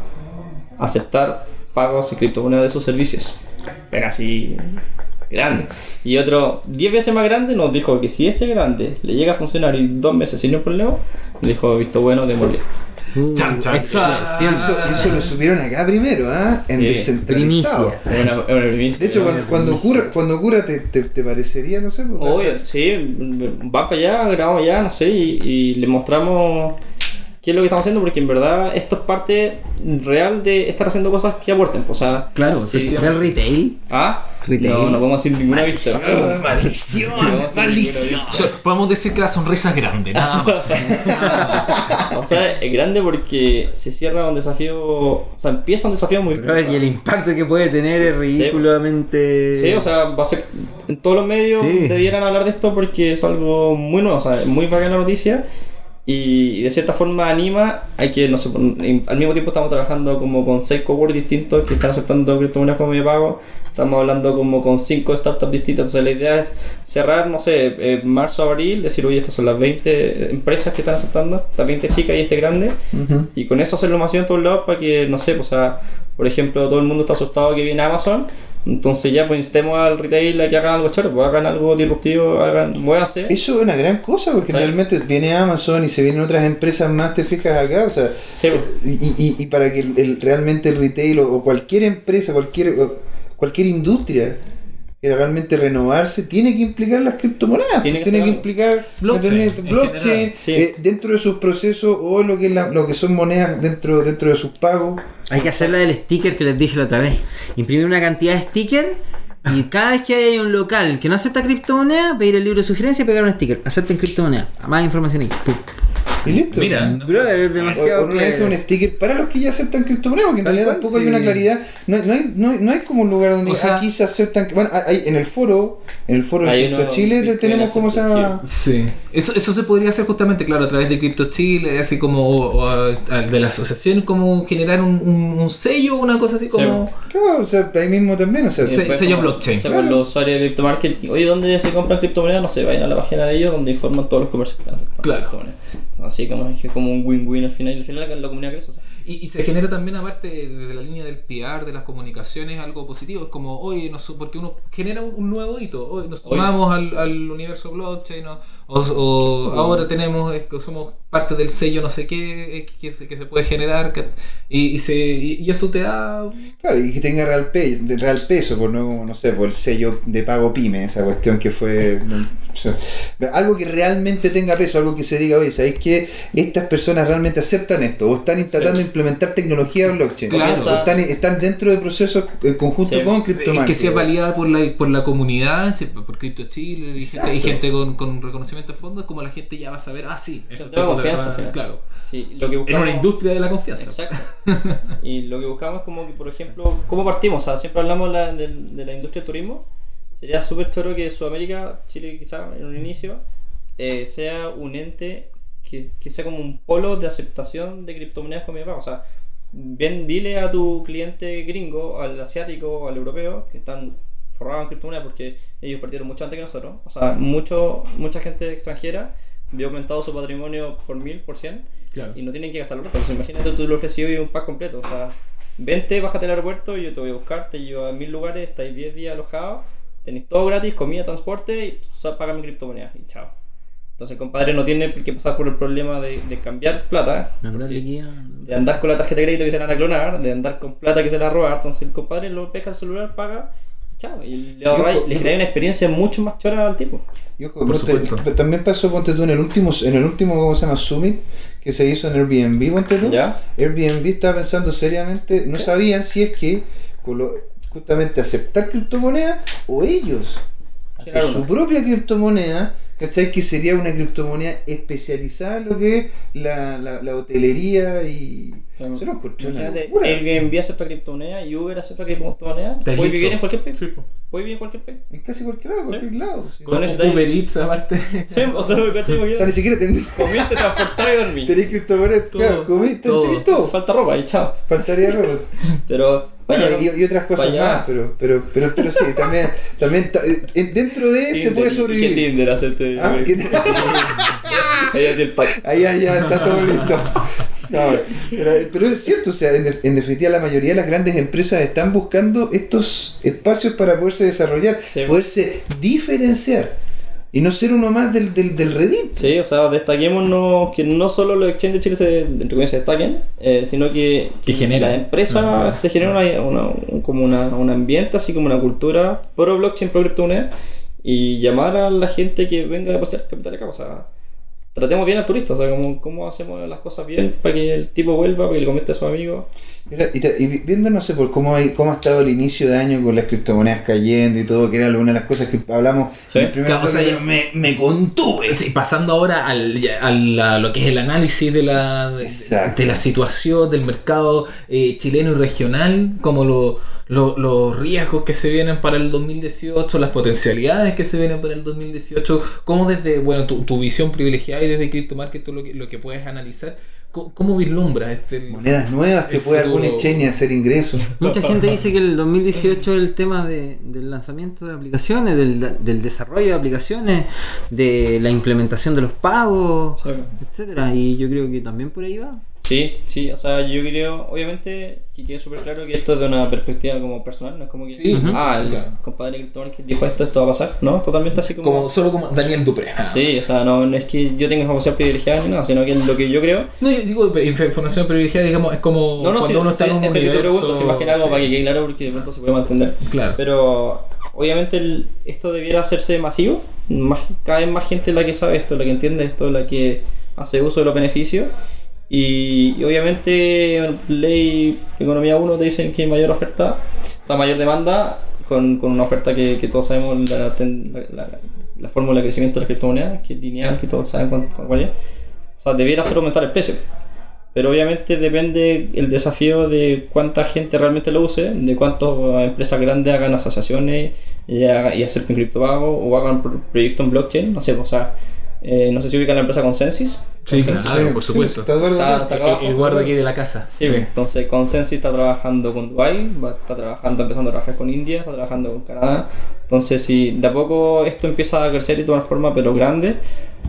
aceptar pagos en criptomonedas de sus servicios. Pero así grande. Y otro 10 veces más grande nos dijo que si ese grande le llega a funcionar y dos meses sin ningún problema, dijo visto bueno de morir. Uh, Chan, chan. Eso, eso lo subieron acá primero, ¿ah? En Sí, descentralizado. Es una, es una primicia. De hecho, cuando, cuando ocurra, cuando ocurra te, te, te parecería, no sé, pues, Obvio, sí, va para allá, grabamos allá, no sé, y, y le mostramos qué es lo que estamos haciendo, porque en verdad esto es parte real de estar haciendo cosas que aporten. O sea, Claro, sí. efectivamente. ¿Del retail? ¿ah? Retail. No, no podemos decir ninguna vista. Ah, maldición, maldición. O sea, podemos decir que la sonrisa es grande, nada más. o sea, es grande porque se cierra un desafío, o sea, empieza un desafío muy Brother, y el impacto que puede tener es ridículamente. Sí, o sea, va a ser. En todos los medios Sí. debieran hablar de esto porque es algo muy nuevo, o sea, es muy bacana la noticia. Y de cierta forma anima a que, no sé, en- al mismo tiempo estamos trabajando como con seis coworks distintos que están aceptando criptomonedas como medio de pago. Estamos hablando como con cinco startups distintas. Entonces la idea es cerrar, no sé, eh, marzo, abril, decir, oye, estas son las 20 empresas que están aceptando, estas 20 chicas y este grande. Y con eso hacerlo masivo en todos lados para que, no sé, pues, o sea, por ejemplo, todo el mundo está asustado que viene Amazon. Entonces ya pues instemos al retail a que hagan algo choro, pues hagan algo disruptivo, hagan, muévanse. Eso es una gran cosa porque realmente viene Amazon y se vienen otras empresas más, te fijas acá, o sea, Sí, pues. y, y- y para que el, el- realmente el retail o, o cualquier empresa, cualquier cualquier industria quiera realmente renovarse, tiene que implicar las criptomonedas, Tiene tiene que que, implicar Blockchain, blockchain general, sí. eh, dentro de sus procesos o lo que, es la- lo que son monedas dentro, dentro de sus pagos. Hay que hacer la del sticker que les dije la otra vez. Imprimir una cantidad de stickers y cada vez que hay un local que no acepta criptomoneda, pedir el libro de sugerencia y pegar un sticker. Acepten criptomoneda. Más información ahí. Pum. Y listo. Mira, Brother, es O, demasiado o vez claro. un sticker para los que ya aceptan criptomonedas, porque en realidad tampoco hay una claridad. No, no, hay, no, hay, no hay como un lugar donde O sea- aquí se aceptan. Bueno, hay, en el foro, en el foro de Cripto Chile tenemos cómo se llama. Sí, eso, eso se podría hacer justamente, claro, a través de Crypto Chile, así como o, o, a- de la asociación, como generar un, un, un sello, una cosa así como... Claro, o sea, ahí mismo también, o sea, sello como- blockchain. o sea, con los usuarios de CryptoMarket, oye, ¿dónde se compran criptomonedas? No sé, vayan a la página de ellos donde informan todos los comercios que están aceptando Claro. criptomonedas. Así como es como un win-win al final. Y al final la, comunidad crece. O sea, Y, y se genera también, aparte de la línea del PR, de las comunicaciones, algo positivo. Es como, oye, nos, porque uno genera un, un nuevo hito. Hoy nos Oye. sumamos al, al universo blockchain, ¿no? o, o ahora tenemos, es que somos parte del sello no sé qué, eh, que, se, que se puede generar. que- y, y, se, y, y eso te da. claro, y que tenga real, pe- real peso, por no, como, no sé, por el sello de pago pyme, esa cuestión que fue. o sea, algo que realmente tenga peso, algo que se diga, oye, ¿sabéis que estas personas realmente aceptan esto? O están tratando de implementar tecnología blockchain, Claro. o están, están dentro de procesos en conjunto Sí. con eh, Que sea validada por la, por la comunidad, sí, por Crypto Chile, y gente, y gente con, con reconocimiento de fondos, como la gente ya va a saber, ah, sí, esto confianza, verdad, al final. Claro. sí, lo que En buscamos, una industria de la confianza. Exacto. y lo que buscamos es como que, por ejemplo, ¿cómo partimos? O sea, siempre hablamos la- del- de, la industria del turismo. Sería súper choro que Sudamérica, Chile quizá en un inicio, eh, sea un ente que, que sea como un polo de aceptación de criptomonedas como pago. O sea, bien dile a tu cliente gringo, al asiático, al europeo, que están forrados en criptomonedas porque ellos partieron mucho antes que nosotros. O sea, mucho, mucha gente extranjera vio aumentado su patrimonio por mil, por cien Claro. y no tienen que gastarlo. Pero imagínate tú lo ofrecido y un pack completo. O sea, vente, bájate al aeropuerto, yo te voy a buscar, te llevo a mil lugares, estáis 10 días alojados, tenéis todo gratis, comida, transporte y solo pagan mi criptomoneda y chao. Entonces el compadre no tiene que pasar por el problema de, de cambiar plata, liquidez. de andar con la tarjeta de crédito que se la van a clonar, de andar con plata que se la van a robar. Entonces el compadre lo pesca el celular, paga, chao. Y le, genera una experiencia mucho más chora al tipo. Y ojo, Por ponte- supuesto. también pasó, ponte tú, en el último, en el último, ¿cómo se llama? Summit, que se hizo en Airbnb, ponte tú. ¿Ya? Airbnb estaba pensando seriamente, no sabían si es que justamente aceptar criptomonedas o ellos hacer su propia criptomoneda, ¿cachai? Que sería una criptomoneda especializada en lo que es la, la, la hotelería y... Claro. Se lo Imagínate. Airbnb acepta criptomoneda y Uber acepta criptomoneda. Puedes vivir en cualquier país. Sí, po. Puedes vivir en cualquier país. En casi cualquier lado, cualquier lado. sí. Con ese Uber Eats, aparte. Sí, o sea, me caché, O sea, ni siquiera ten- Comiste, transportar y dormir. tenéis criptomonedas, claro, comiste, todo. tenés Te todo. falta ropa y chao. Faltaría ropa. Pero, Bueno, y, y otras cosas vaya. más, pero, pero, pero, pero sí, también, también ta- eh, dentro de se Tinder, puede ¿y ¿Qué sobrevivir. Tinder hace este? Ah, ¿qué- Ahí hace el pack. Ahí ya, está todo listo. No, pero, pero es cierto, o sea, en definitiva la mayoría de las grandes empresas están buscando estos espacios para poderse desarrollar, Sí. poderse diferenciar. Y no ser uno más del, del, del Reddit. Sí, o sea, destaquémonos que no solo los exchanges de Chile se, entre comillas, se destaquen, eh, sino que, Que genera. la empresa Ah, se genera una, una- un- como una, un ambiente, así como una cultura pro blockchain, pro criptomoneda, y llamar a la gente que venga a depositar capital acá. O sea, tratemos bien al turista, o sea, como, cómo hacemos las cosas bien para que el tipo vuelva, para que le comente a su amigo. Mira, y, te- y viendo, no sé, por cómo, hay, cómo ha estado el inicio de año con las criptomonedas cayendo y todo, que era una de las cosas que hablamos Sí. en el primer Claro, o sea, pero me, me contuve. Sí, pasando ahora al, al- a lo que es el análisis de la, de, la situación del mercado eh, chileno y regional, como lo- lo- los riesgos que se vienen para el 2018, las potencialidades que se vienen para el 2018, como desde bueno tu, tu visión privilegiada y desde Crypto Market tú lo que, lo que puedes analizar, ¿cómo, vislumbras este Monedas nuevas que puede algún exchange hacer ingresos. Mucha gente dice que el 2018 es el tema de- del lanzamiento de aplicaciones, del, del desarrollo de aplicaciones, de la implementación de los pagos, Sí. etcétera. Y yo creo que también por ahí va. Sí, sí, o sea, yo creo, obviamente, que quede súper claro que esto es de una perspectiva como personal, no es como que, Sí, ah, el Claro. compadre Cryptomarket dijo esto, esto va a pasar, ¿no? Totalmente así como... Como, solo como Daniel Dupré. Sí, o sea, no, no es que yo tenga información privilegiada ni nada, sino que lo que yo creo... No, yo digo, información privilegiada, digamos, es como No, no, cuando sí, uno está sí, en un tu universo... pregunta, si más que nada como para que quede claro porque de pronto se puede malentender. Claro. Pero obviamente el- esto debiera hacerse masivo, más, cada vez más gente es la que sabe esto, la que entiende esto, la que hace uso de los beneficios. Y, y obviamente ley economía 1 te dicen que hay mayor oferta, o sea, mayor demanda con, con una oferta que, que todos sabemos la, la, la- la fórmula de crecimiento de las criptomonedas, que es lineal, que todos saben cuál, cuál es. O sea, debiera hacer aumentar el precio. Pero obviamente depende el desafío de cuánta gente realmente lo use, de cuántas empresas grandes hagan asociaciones y, haga- y acerquen criptopago o hagan pro- proyectos en blockchain. No sé, o sea, eh, no sé si ubican la empresa Consensus. Sí, Consensus. claro, por supuesto. está Eduardo Está- acá. está acá abajo. Eduardo aquí de la casa. Sí, entonces Consensus está trabajando con Dubai, va- está trabajando, empezando a trabajar con India, está trabajando con Canadá. Entonces, si de a poco esto empieza a crecer y tomar forma, pero grande,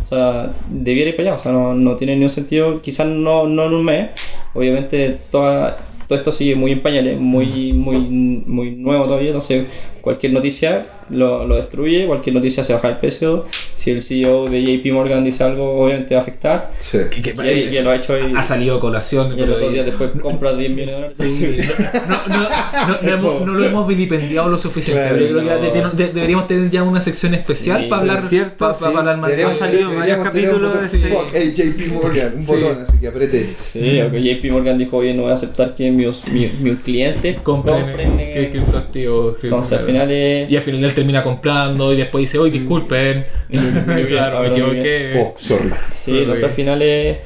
o sea, debiera ir para allá. O sea, no, no tiene ningún sentido, quizás no, no en un mes. Obviamente, toda, todo esto sigue muy en pañales, muy, muy, muy nuevo todavía. Entonces, cualquier noticia lo, lo destruye, cualquier noticia se baja el precio. Si el CEO de JP Morgan dice algo, obviamente va a afectar. Sí. Que- que- Y, y lo ha hecho y, ha salido a colación. y pero los dos ahí- días después compra 10 millones de dólares. Sí, no, no, no, no hemos- no lo hemos vilipendiado lo suficiente. Claro, pero yo creo que no. de- de- deberíamos tener ya una sección especial Sí, para hablar, es cierto, pa- pa- sí. para hablar más de Deberíamos- Ha salido deberíamos varios capítulos de ese- Fuck, hey, JP Morgan, un Sí. botón, así que apriete. Sí, JP Morgan dijo, oye, no voy a aceptar que mis, mis, mis clientes compren, compren. que eh". criptoactivos. Entonces al final es... Y al final él termina comprando y después dice, oye, disculpen. claro, me equivoqué. Oh, sorry. Sí, entonces al final es...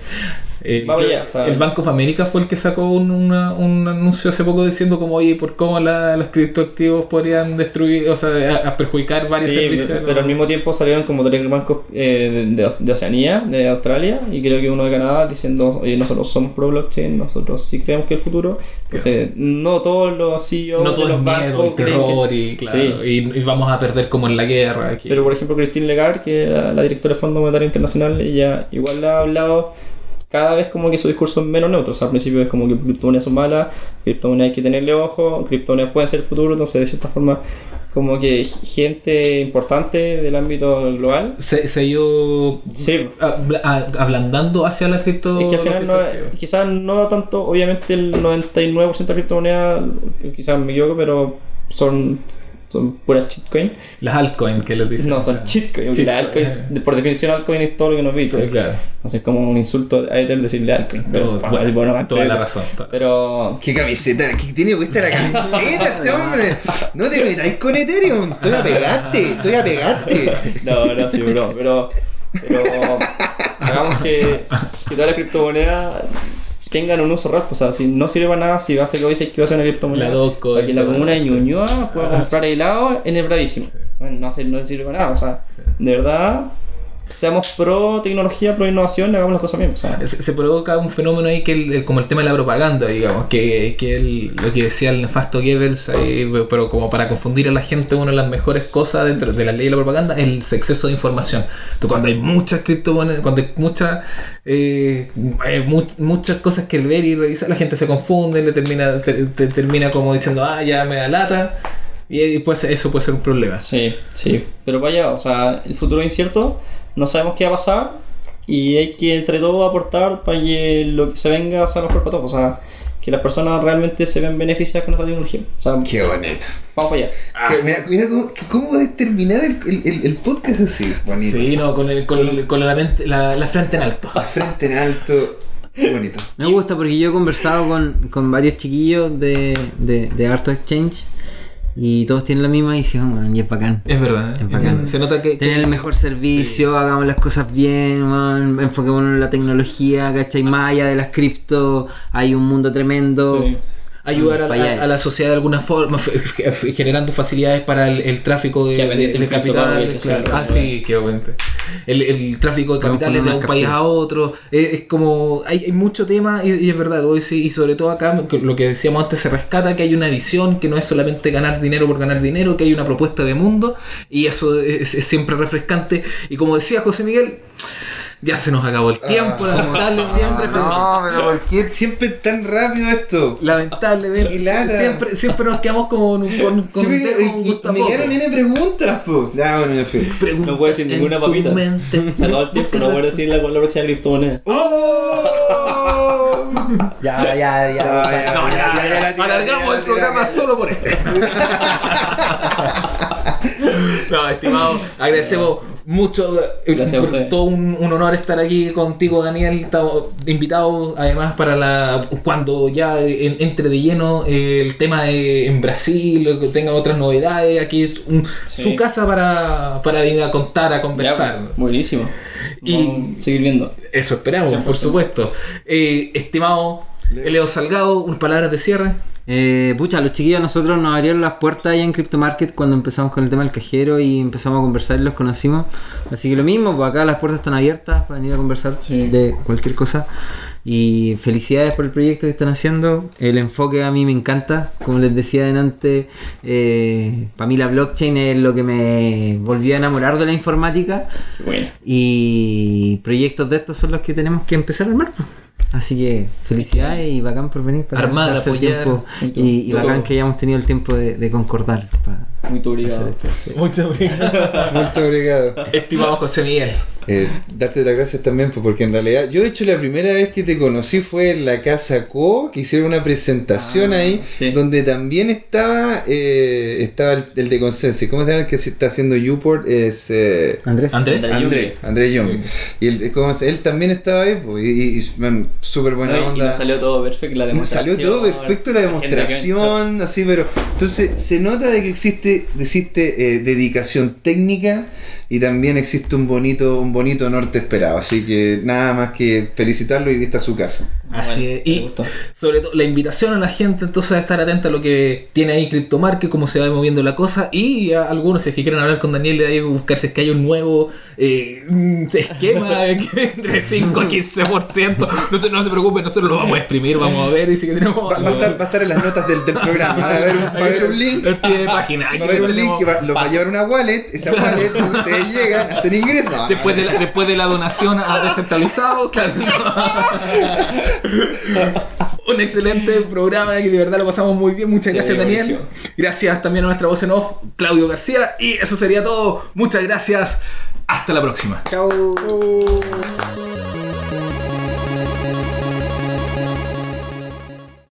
Eh, creo- allá, el Bank of America fue el que sacó un, una- un anuncio hace poco diciendo como, oye, por cómo la- los criptoactivos podrían destruir, o sea, a, a perjudicar varios Sí, servicios. pero al mismo tiempo salieron como tres bancos eh, de, de Oceanía, de Australia, y creo que uno de Canadá diciendo, oye, nosotros somos pro blockchain, nosotros sí creemos que el futuro. Entonces, no todos los CEOs no todo los miedo bancos y que- terror y, claro, Sí. y, y vamos a perder como en la guerra. Aquí. Pero por ejemplo Christine Lagarde, que era la directora del Fondo Monetario Internacional, ella igual ha hablado cada vez como que su discurso es menos neutro. O sea, al principio es como que criptomonedas son malas, criptomonedas hay que tenerle ojo, criptomonedas pueden ser el futuro, entonces de cierta forma como que gente importante del ámbito global. se, se ha ido Sí. ablandando hacia la cripto. Es que al final no, quizás no tanto, obviamente el 99% de criptomonedas, quizás me equivoco, pero son, son puras shitcoin. Las altcoins que les dicen. No, son shitcoin. porque Shitcoin. La altcoin, es- por definición, altcoin es todo lo que no es Bitcoin. Claro, Entonces es como un insulto a Ether decirle altcoin. Pero, todo- bueno, el bono toda la razón. toda- Pero ¿Qué camiseta? ¿Qué tiene puesta la camiseta este hombre? No te metáis con Ethereum. Estoy a pegarte, estoy a pegarte. no, no, sí, bro. Pero, pero hagamos que, que todas las criptomonedas tengan un uso real. O sea, si no sirve para nada, si va a ser que dice que va a ser una criptomoneda. Para que la comuna de Ñuñoa pueda Ah, comprar helado en el bravísimo. Bueno, no, no sirve para nada. O sea, de verdad, seamos pro tecnología, pro innovación, hagamos las cosas bien. O se, provoca un fenómeno ahí que el, como el tema de la propaganda, digamos, que, que el- lo que decía el nefasto Goebbels, ahí, pero como para confundir a la gente, una de las mejores cosas dentro de la ley de la propaganda es el exceso de información. Cuando hay muchas criptomonedas, cuando hay muchas eh, mu- muchas cosas que ver y revisar, la gente se confunde, le termina, te- te- termina como diciendo, ah, ya me da lata. Y pues eso puede ser un problema. Sí, sí. Pero vaya, o sea, el futuro es incierto, no sabemos qué va a pasar y hay que entre todos aportar para que lo que se venga sea mejor para todos. O sea, que las personas realmente se ven beneficiadas con esta tecnología. O sea, Qué bonito. vamos para allá. Que- mira, mira cómo, cómo puedes terminar el, el, el- podcast así, bonito. Sí, no, con, el, con, el- con la, mente- la, la frente en alto. La frente en alto. Qué bonito. Me gusta porque yo he conversado con, con varios chiquillos de, de, de Art Exchange y todos tienen la misma visión, y es bacán. Es verdad. Es bacán. Se nota que. Tener el mejor servicio, hagamos las cosas bien, weón, enfoquémonos en la tecnología, ¿cachai? Más allá de las cripto, hay un mundo tremendo. Sí. Ayudar a la, a la sociedad de alguna forma, generando facilidades para el, el tráfico de, Que de- de en cripto capital. también, que claro. sea, Ah, sí, qué bueno. El, el tráfico de capitales de un país a otro. Es, es como. Hay, hay mucho tema y, y es verdad. hoy sí, y sobre todo acá, que lo que decíamos antes, se rescata que hay una visión que no es solamente ganar dinero por ganar dinero, que hay una propuesta de mundo y eso es, es siempre refrescante. Y como decía José Miguel. Ya se nos acabó el tiempo, lamentablemente. Siempre fue- No, pero ¿por qué siempre tan rápido esto? Lamentablemente, siempre, siempre nos quedamos como con, un- con, con un a me quedaron N preguntas, po. Ya, bueno, ya fui. Preguntas No puedo decir en ninguna papita. Se acabó el tiempo, no voy a decir la, la próxima criptomoneda. ¡Oh! Ya, ya, ya. Ya, ya, No, ya, ya, ya, ya, la el programa tira. solo por esto. no, estimado, agradecemos mucho. Gracias a todo un, un honor estar aquí contigo, Daniel. Estamos invitados además para la cuando ya en- entre de lleno eh, el tema de en Brasil, que tenga otras novedades. Aquí es un- Sí. su casa para, para venir a contar, a conversar. Ya, buenísimo. Y- Vamos a seguir viendo. Eso esperamos, 100%. por supuesto. Eh, estimado Leo Salgado, unas palabras de cierre. Eh, pucha, los chiquillos a nosotros nos abrieron las puertas allá en Crypto Market cuando empezamos con el tema del cajero y empezamos a conversar y los conocimos. Así que lo mismo, pues acá las puertas están abiertas para venir a conversar Sí. de cualquier cosa. Y felicidades por el proyecto que están haciendo. El enfoque a mí me encanta. Como les decía adelante, eh, para mí la blockchain es lo que me volvió a enamorar de la informática. Bueno. Y proyectos de estos son los que tenemos que empezar a armar. Así que felicidades y bacán por venir para Armar, darse el apoyar. tiempo. Muy Y, y todo. bacán que hayamos tenido el tiempo de, de concordar para Muy obrigado. esto. sí. Muchas gracias. Muchas obrigado. Estimado José Miguel. Eh, darte las gracias también, pues, porque en realidad, yo de hecho la primera vez que te conocí fue en la casa Co, que hicieron una presentación Ah, ahí, sí. donde también estaba eh, estaba el, el de Consensi. ¿Cómo se llama el que se está haciendo Uport? Es eh, Andrés. Andrés. Andrés. Andrés, Andrés Young. Y el, ¿cómo se- él también estaba ahí, pues, y, y, man, súper buena No, y- y onda. nos salió todo perfecto. La Nos demostración. salió todo perfecto la demostración, así, pero entonces se nota de que existe, existe eh, dedicación técnica y también existe un bonito, un bonito norte esperado. Así que nada más que felicitarlo y vista a su casa. Así Bueno, es. Y gustó. sobre todo la invitación a la gente entonces a estar atenta a lo que tiene ahí CryptoMarket, cómo se va moviendo la cosa. Y a algunos, si es que quieren hablar con Daniel, de ahí buscar si es que hay un nuevo eh, esquema de que entre 5 a 15%. No se, no se preocupen, nosotros lo vamos a exprimir, vamos a ver. Y si que tenemos. Va, va a, estar, va a estar en las notas del, del programa. Va a haber un, va a haber un link. Va a haber un link que va, los va a llevar una wallet. Esa wallet, ustedes llegan, hacen ingreso. No, Después de, la, después de la donación a descentralizado, claro. Un excelente programa que de verdad lo pasamos muy bien. Muchas Sí, gracias, Daniel. Gracias también a nuestra voz en off, Claudio García. Y eso sería todo. Muchas gracias. Hasta la próxima. Chau.